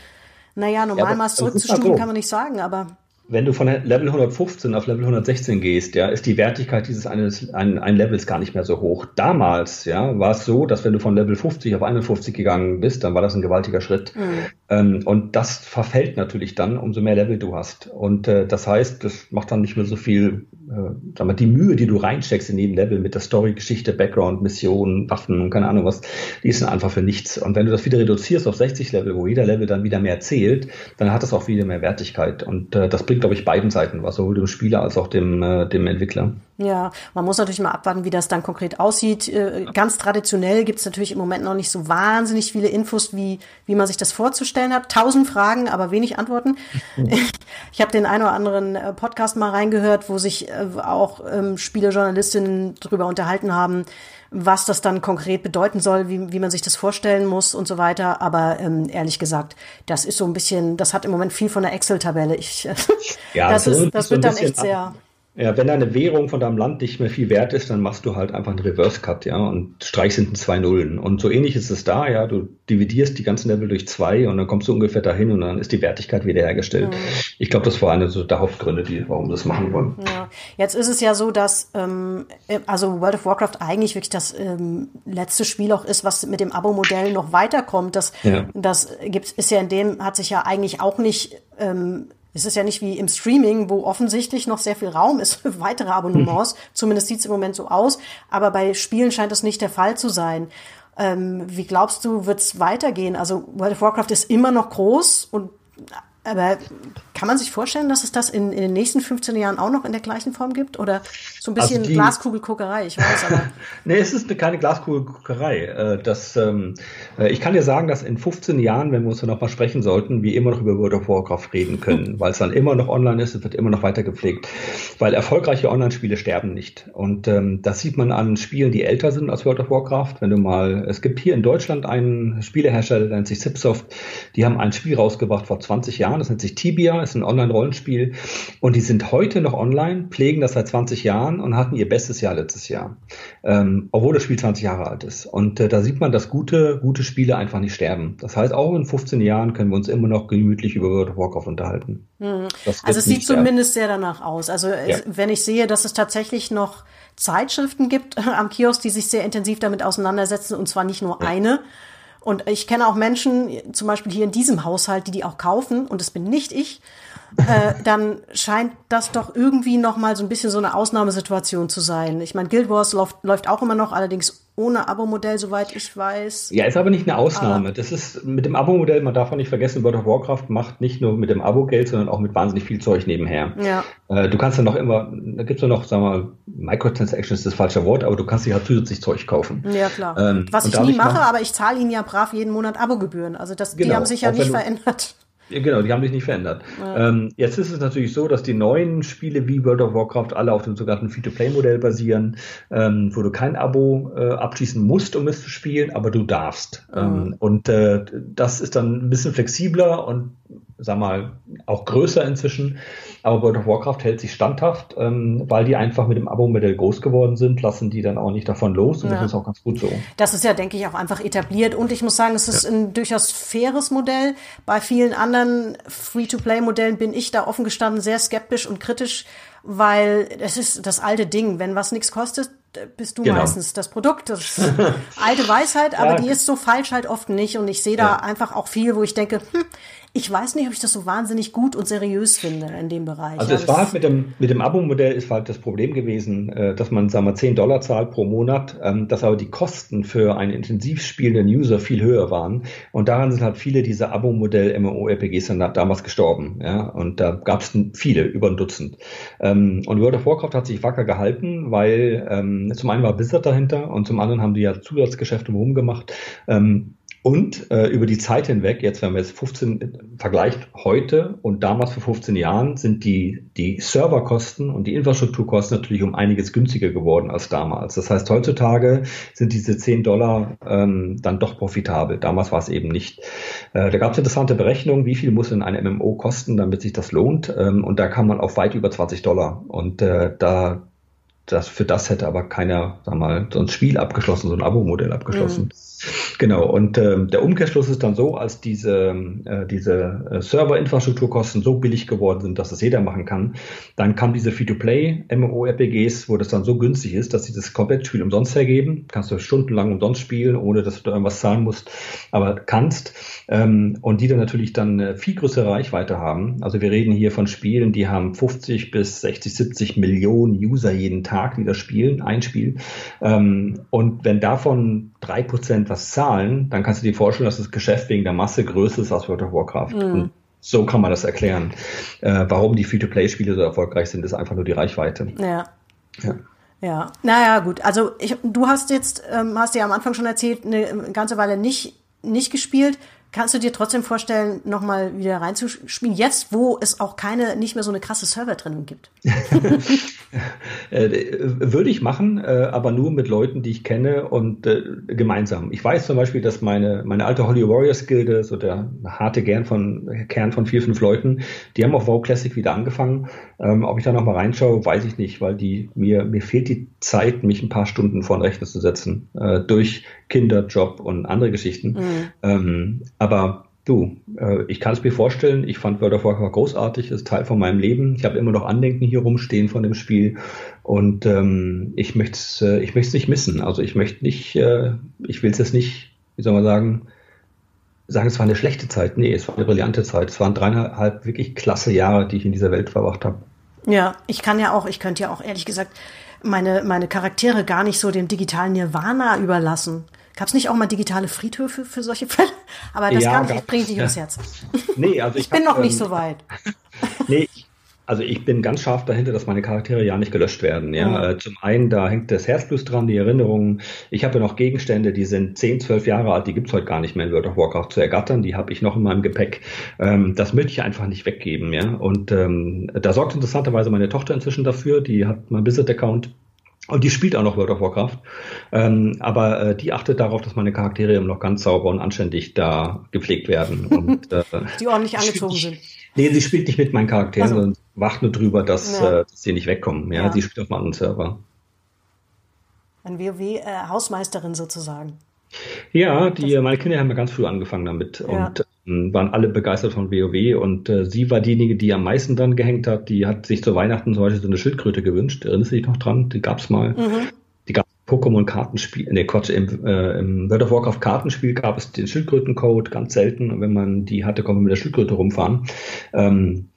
naja, Normalmaß ja, zurückzustufen, kann man nicht sagen, aber wenn du von Level 115 auf Level 116 gehst, ja, ist die Wertigkeit dieses eines ein, ein Levels gar nicht mehr so hoch. Damals, ja, war es so, dass wenn du von Level 50 auf 51 gegangen bist, dann war das ein gewaltiger Schritt. Mhm. Ähm, und das verfällt natürlich dann, umso mehr Level du hast. Und äh, das heißt, das macht dann nicht mehr so viel, äh, sag mal, die Mühe, die du reinsteckst in jedem Level mit der Story, Geschichte, Background, Mission, Waffen und keine Ahnung was, die ist dann einfach für nichts. Und wenn du das wieder reduzierst auf 60 Level, wo jeder Level dann wieder mehr zählt, dann hat das auch wieder mehr Wertigkeit. Und äh, das bringt, glaube ich, beiden Seiten was, sowohl dem Spieler als auch dem, äh, dem Entwickler. Ja, man muss natürlich mal abwarten, wie das dann konkret aussieht. Äh, ganz traditionell gibt es natürlich im Moment noch nicht so wahnsinnig viele Infos, wie, wie man sich das vorzustellen hat. Tausend Fragen, aber wenig Antworten. Ich habe den einen oder anderen äh, Podcast mal reingehört, wo sich äh, auch ähm, Spielejournalistinnen darüber unterhalten haben, was das dann konkret bedeuten soll, wie, wie man sich das vorstellen muss und so weiter. Aber ähm, ehrlich gesagt, das ist so ein bisschen, das hat im Moment viel von der Excel-Tabelle. Ich, ja, das, ist, das wird dann echt sehr. Ja, wenn deine Währung von deinem Land nicht mehr viel wert ist, dann machst du halt einfach einen Reverse Cut, ja, und streichst hinten zwei Nullen. Und so ähnlich ist es da, ja, du dividierst die ganzen Level durch zwei und dann kommst du ungefähr dahin und dann ist die Wertigkeit wiederhergestellt. Mhm. Ich glaube, das war eine so der Hauptgründe, die, warum wir das machen wollen. Ja. Jetzt ist es ja so, dass ähm, also World of Warcraft eigentlich wirklich das ähm, letzte Spiel auch ist, was mit dem Abo-Modell noch weiterkommt. Das, ja. das gibt, ist ja in dem, hat sich ja eigentlich auch nicht ähm, es ist ja nicht wie im Streaming, wo offensichtlich noch sehr viel Raum ist für weitere Abonnements. Mhm. Zumindest sieht es im Moment so aus. Aber bei Spielen scheint das nicht der Fall zu sein. Ähm, wie glaubst du, wird es weitergehen? Also World of Warcraft ist immer noch groß und aber kann man sich vorstellen, dass es das in, in den nächsten 15 Jahren auch noch in der gleichen Form gibt? Oder so ein bisschen also die, Glaskugelguckerei, ich weiß aber. nee, es ist keine Glaskugelguckerei. Äh, das, ähm, äh, ich kann dir sagen, dass in 15 Jahren, wenn wir uns dann nochmal sprechen sollten, wir immer noch über World of Warcraft reden können, weil es dann immer noch online ist, es wird immer noch weiter gepflegt. Weil erfolgreiche Online-Spiele sterben nicht. Und ähm, das sieht man an Spielen, die älter sind als World of Warcraft. Wenn du mal, es gibt hier in Deutschland einen Spielehersteller, der nennt sich Zipsoft, die haben ein Spiel rausgebracht vor 20 Jahren Jahren. Das nennt sich Tibia, ist ein Online-Rollenspiel. Und die sind heute noch online, pflegen das seit 20 Jahren und hatten ihr bestes Jahr letztes Jahr. Ähm, obwohl das Spiel 20 Jahre alt ist. Und äh, da sieht man, dass gute, gute Spiele einfach nicht sterben. Das heißt, auch in 15 Jahren können wir uns immer noch gemütlich über World of Warcraft unterhalten. Mhm. Also es sieht zumindest sehr danach aus. Also ja. wenn ich sehe, dass es tatsächlich noch Zeitschriften gibt am Kiosk, die sich sehr intensiv damit auseinandersetzen, und zwar nicht nur ja. eine, und ich kenne auch Menschen, zum Beispiel hier in diesem Haushalt, die die auch kaufen, und das bin nicht ich, äh, dann scheint das doch irgendwie noch mal so ein bisschen so eine Ausnahmesituation zu sein. Ich meine, Guild Wars läuft, läuft auch immer noch, allerdings ohne Abo-Modell, soweit ich weiß. Ja, ist aber nicht eine Ausnahme. Aber das ist mit dem Abo-Modell, man darf auch nicht vergessen, World of Warcraft macht nicht nur mit dem Abo Geld, sondern auch mit wahnsinnig viel Zeug nebenher. Ja. Äh, du kannst dann noch immer, da gibt's ja noch, sagen wir mal, Microtransactions ist das falsche Wort, aber du kannst dir halt zusätzlich Zeug kaufen. Ja, klar. Ähm, Was ich nie mache, aber ich zahle ihnen ja brav jeden Monat Abogebühren. Also das, genau. die haben sich ja nicht verändert. Genau, die haben sich nicht verändert. Ja. Ähm, jetzt ist es natürlich so, dass die neuen Spiele wie World of Warcraft alle auf dem sogenannten Free-to-Play-Modell basieren, ähm, wo du kein Abo äh, abschließen musst, um es zu spielen, aber du darfst. Mhm. Ähm, und äh, das ist dann ein bisschen flexibler und sag mal, auch größer inzwischen. Aber World of Warcraft hält sich standhaft, ähm, weil die einfach mit dem Abo-Modell groß geworden sind, lassen die dann auch nicht davon los und ja. das ist auch ganz gut so. Das ist ja, denke ich, auch einfach etabliert und ich muss sagen, es ist ja. ein durchaus faires Modell. Bei vielen anderen Free-to-Play-Modellen bin ich da offen gestanden sehr skeptisch und kritisch, weil es ist das alte Ding, wenn was nichts kostet, bist du genau. meistens das Produkt. Das ist alte Weisheit, aber ja. die ist so falsch halt oft nicht. Und ich sehe da ja. einfach auch viel, wo ich denke, hm, ich weiß nicht, ob ich das so wahnsinnig gut und seriös finde in dem Bereich. Also es war halt mit dem, mit dem Abo-Modell ist halt das Problem gewesen, äh, dass man, sagen wir, 10 Dollar zahlt pro Monat, ähm, dass aber die Kosten für einen intensiv spielenden User viel höher waren. Und daran sind halt viele dieser Abo-Modell MMO-RPGs dann damals gestorben. Ja? Und da gab es viele, über ein Dutzend. Ähm, und World of Warcraft hat sich wacker gehalten, weil ähm, zum einen war Blizzard dahinter und zum anderen haben die ja Zusatzgeschäfte rumgemacht. Ähm, und äh, über die Zeit hinweg, jetzt wenn man jetzt 15 vergleicht heute und damals vor 15 Jahren, sind die, die Serverkosten und die Infrastrukturkosten natürlich um einiges günstiger geworden als damals. Das heißt, heutzutage sind diese 10 Dollar ähm, dann doch profitabel. Damals war es eben nicht. Äh, da gab es interessante Berechnungen, wie viel muss denn ein MMO kosten, damit sich das lohnt. Ähm, und da kam man auf weit über 20 Dollar. Und äh, da das, für das hätte aber keiner, sag mal, so ein Spiel abgeschlossen, so ein Abo-Modell abgeschlossen. Mhm. Genau, und äh, der Umkehrschluss ist dann so, als diese, äh, diese äh, Server-Infrastrukturkosten so billig geworden sind, dass das jeder machen kann, dann kam diese Free-to-Play-MMO-RPGs, wo das dann so günstig ist, dass sie das komplette Spiel umsonst hergeben. Kannst du stundenlang umsonst spielen, ohne dass du da irgendwas zahlen musst, aber kannst. Ähm, und die dann natürlich dann äh, viel größere Reichweite haben. Also wir reden hier von Spielen, die haben 50 bis 60, 70 Millionen User jeden Tag, die das spielen, ein Spiel. Ähm, und wenn davon drei Prozent was zahlen, dann kannst du dir vorstellen, dass das Geschäft wegen der Masse größer ist als World of Warcraft. Mhm. So kann man das erklären. Äh, warum die Free-to-Play-Spiele so erfolgreich sind, ist einfach nur die Reichweite. Ja. ja. Ja, naja, gut. Also ich, du hast jetzt, ähm, hast ja am Anfang schon erzählt, eine ganze Weile nicht, nicht gespielt. Kannst du dir trotzdem vorstellen, nochmal wieder reinzuspielen, jetzt, wo es auch keine, nicht mehr so eine krasse Servertrennung gibt? Äh, würde ich machen, äh, aber nur mit Leuten, die ich kenne und äh, gemeinsam. Ich weiß zum Beispiel, dass meine, meine alte Holly Warriors Gilde, so der harte Kern von, Kern von vier, fünf Leuten, die haben auf WoW Classic wieder angefangen. Ähm, ob ich da nochmal reinschaue, weiß ich nicht, weil die, mir, mir fehlt die Zeit, mich ein paar Stunden vor den Rechner zu setzen, durch Kinderjob und andere Geschichten. Mhm. Ähm, aber du, äh, ich kann es mir vorstellen, ich fand World of Warcraft großartig, ist Teil von meinem Leben. Ich habe immer noch Andenken hier rumstehen von dem Spiel und ähm, ich möchte es äh, ich möchte nicht missen. Also ich möchte nicht, äh, ich will es jetzt nicht, wie soll man sagen, sagen, es war eine schlechte Zeit. Nee, es war eine brillante Zeit. Es waren dreieinhalb wirklich klasse Jahre, die ich in dieser Welt verbracht habe. Ja, ich kann ja auch, ich könnte ja auch ehrlich gesagt meine, meine Charaktere gar nicht so dem digitalen Nirvana überlassen. Gab es nicht auch mal digitale Friedhöfe für solche Fälle? Aber das ja, ich, bringe ich nicht aufs Herz. Nee, also ich, ich bin hab, noch nicht ähm, so weit. Nee, also ich bin ganz scharf dahinter, dass meine Charaktere ja nicht gelöscht werden. Ja, mhm. Zum einen da hängt das Herzblut dran, die Erinnerungen. Ich habe ja noch Gegenstände, die sind 10, 12 Jahre alt, die gibt's heute gar nicht mehr in World of Warcraft zu ergattern. Die habe ich noch in meinem Gepäck. Ähm, das möchte ich einfach nicht weggeben. Ja, und ähm, da sorgt interessanterweise meine Tochter inzwischen dafür. Die hat mein Visit-Account und die spielt auch noch World of Warcraft. Ähm, aber äh, die achtet darauf, dass meine Charaktere immer noch ganz sauber und anständig da gepflegt werden. Und, äh, die ordentlich angezogen sind. Nee, sie spielt nicht mit meinen Charakteren, also. sondern wacht nur drüber, dass, ja. äh, dass sie nicht wegkommen. Ja, ja. sie spielt auf einem anderen Server. Ein WoW-Hausmeisterin äh, sozusagen. Ja, die, meine Kinder haben ja ganz früh angefangen damit ja. und ähm, waren alle begeistert von WoW und äh, sie war diejenige, die am meisten dran gehängt hat. Die hat sich zu Weihnachten zum Beispiel so eine Schildkröte gewünscht. Erinnerst du dich noch dran? Die gab's mal. Mhm. Die gab Pokémon-Kartenspiel, ne Quatsch, im, äh, im World of Warcraft Kartenspiel gab es den Schildkrötencode, ganz selten. Und wenn man die hatte, konnte man mit der Schildkröte rumfahren. Ähm,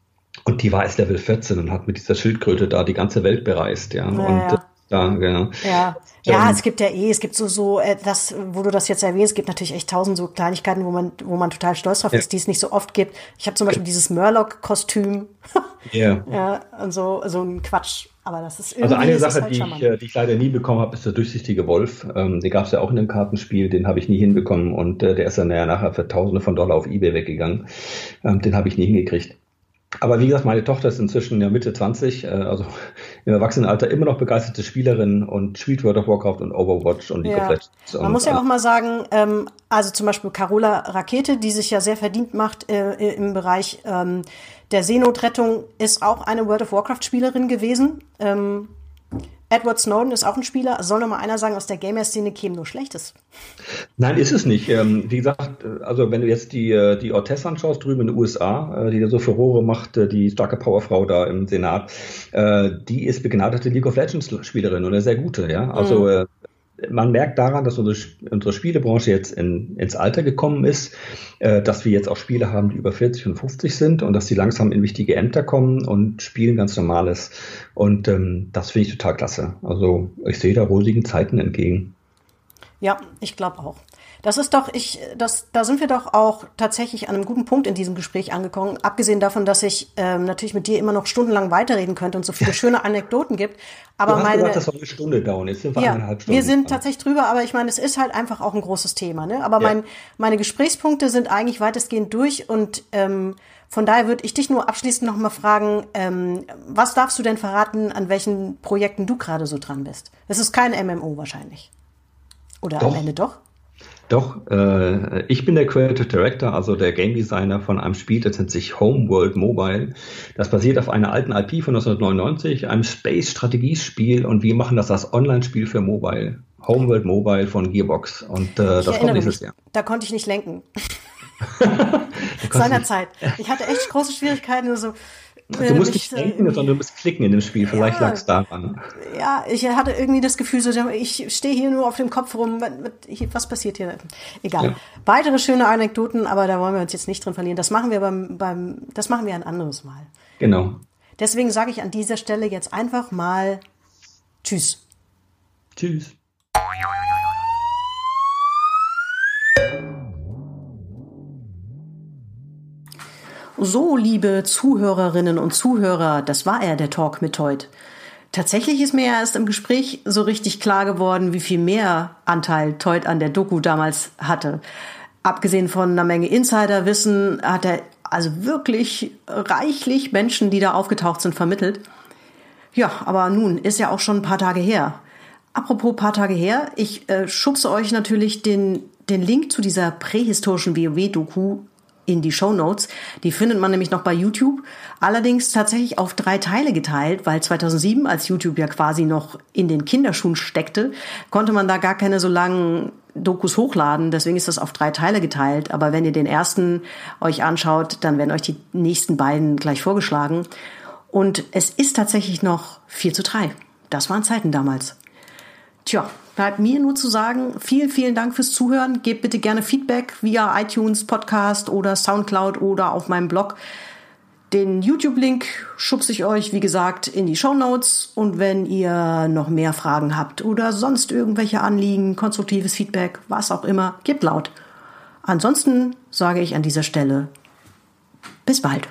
und die war erst Level 14 und hat mit dieser Schildkröte da die ganze Welt bereist, ja. ja und ja. Ja, genau. Ja, ja, es gibt ja eh, es gibt so, so, äh, das, wo du das jetzt erwähnst, es gibt natürlich echt tausend so Kleinigkeiten, wo man, wo man total stolz drauf ja. ist, die es nicht so oft gibt. Ich habe zum Beispiel dieses Murloc-Kostüm. Ja. ja, und so, so ein Quatsch. Aber das ist irgendwie. Also eine Sache, halt die, ich, äh, die ich leider nie bekommen habe, ist der durchsichtige Wolf. Ähm, den gab es ja auch in dem Kartenspiel, den habe ich nie hinbekommen und äh, der ist dann ja nachher für Tausende von Dollar auf Ebay weggegangen. Ähm, den habe ich nie hingekriegt. Aber wie gesagt, meine Tochter ist inzwischen ja Mitte 20, äh, also im Erwachsenenalter immer noch begeisterte Spielerin und spielt World of Warcraft und Overwatch und League ja. of Legends. Man muss ja auch mal sagen, ähm, also zum Beispiel Carola Rakete, die sich ja sehr verdient macht äh, im Bereich ähm, der Seenotrettung, ist auch eine World of Warcraft Spielerin gewesen. Ähm, Edward Snowden ist auch ein Spieler. Soll noch mal einer sagen, aus der Gamer-Szene käme nur Schlechtes? Nein, ist es nicht. Ähm, wie gesagt, also wenn du jetzt die, äh, die Ortez anschaust, drüben in den USA, äh, die da so Furore macht, äh, die starke Powerfrau da im Senat, äh, die ist begnadete League of Legends Spielerin und eine sehr gute, ja. Also mhm. Man merkt daran, dass unsere, Spielebranche jetzt in, ins Alter gekommen ist, äh, dass wir jetzt auch Spiele haben, die über 40 und 50 sind und dass die langsam in wichtige Ämter kommen und spielen ganz normales. Und ähm, das finde ich total klasse. Also ich sehe da rosigen Zeiten entgegen. Ja, ich glaube auch. Das ist doch, ich, das, da sind wir doch auch tatsächlich an einem guten Punkt in diesem Gespräch angekommen. Abgesehen davon, dass ich ähm, natürlich mit dir immer noch stundenlang weiterreden könnte und so viele schöne Anekdoten gibt. Aber du hast meine, gesagt, das soll eine Stunde dauern. Jetzt sind wir ja, eineinhalb Stunden. Wir sind tatsächlich drüber, aber ich meine, es ist halt einfach auch ein großes Thema. Ne? Aber ja. mein, meine Gesprächspunkte sind eigentlich weitestgehend durch und ähm, von daher würde ich dich nur abschließend noch mal fragen, ähm, was darfst du denn verraten, an welchen Projekten du gerade so dran bist? Es ist kein MMO wahrscheinlich. Oder doch. am Ende doch? Doch, äh, ich bin der Creative Director, also der Game Designer von einem Spiel, das nennt sich Homeworld Mobile. Das basiert auf einer alten IP von 1999, einem Space-Strategiespiel und wir machen das als Online-Spiel für Mobile. Homeworld Mobile von Gearbox und äh, das kommt nächstes Jahr. Da konnte ich nicht lenken. Seinerzeit. Ich hatte echt große Schwierigkeiten, so Du äh, musst nicht denken, sondern du musst klicken in dem Spiel. Vielleicht ja, lag es daran. Ja, ich hatte irgendwie das Gefühl, so, ich stehe hier nur auf dem Kopf rum. Was passiert hier? Egal. Ja. Weitere schöne Anekdoten, aber da wollen wir uns jetzt nicht drin verlieren. Das machen wir beim, beim das machen wir ein anderes Mal. Genau. Deswegen sage ich an dieser Stelle jetzt einfach mal Tschüss. Tschüss. So, liebe Zuhörerinnen und Zuhörer, das war er, der Talk mit heute. Tatsächlich ist mir erst im Gespräch so richtig klar geworden, wie viel mehr Anteil Teut an der Doku damals hatte. Abgesehen von einer Menge Insiderwissen hat er also wirklich reichlich Menschen, die da aufgetaucht sind, vermittelt. Ja, aber nun ist ja auch schon ein paar Tage her. Apropos paar Tage her, ich äh, schubse euch natürlich den, den Link zu dieser prähistorischen WoW-Doku in die Show Notes. Die findet man nämlich noch bei YouTube. Allerdings tatsächlich auf drei Teile geteilt, weil 2007, als YouTube ja quasi noch in den Kinderschuhen steckte, konnte man da gar keine so langen Dokus hochladen. Deswegen ist das auf drei Teile geteilt. Aber wenn ihr den ersten euch anschaut, dann werden euch die nächsten beiden gleich vorgeschlagen. Und es ist tatsächlich noch 4 zu 3. Das waren Zeiten damals. Tja, bleibt mir nur zu sagen, vielen, vielen Dank fürs Zuhören. Gebt bitte gerne Feedback via iTunes, Podcast oder Soundcloud oder auf meinem Blog. Den YouTube-Link schubse ich euch, wie gesagt, in die Show Notes. Und wenn ihr noch mehr Fragen habt oder sonst irgendwelche Anliegen, konstruktives Feedback, was auch immer, gebt laut. Ansonsten sage ich an dieser Stelle bis bald.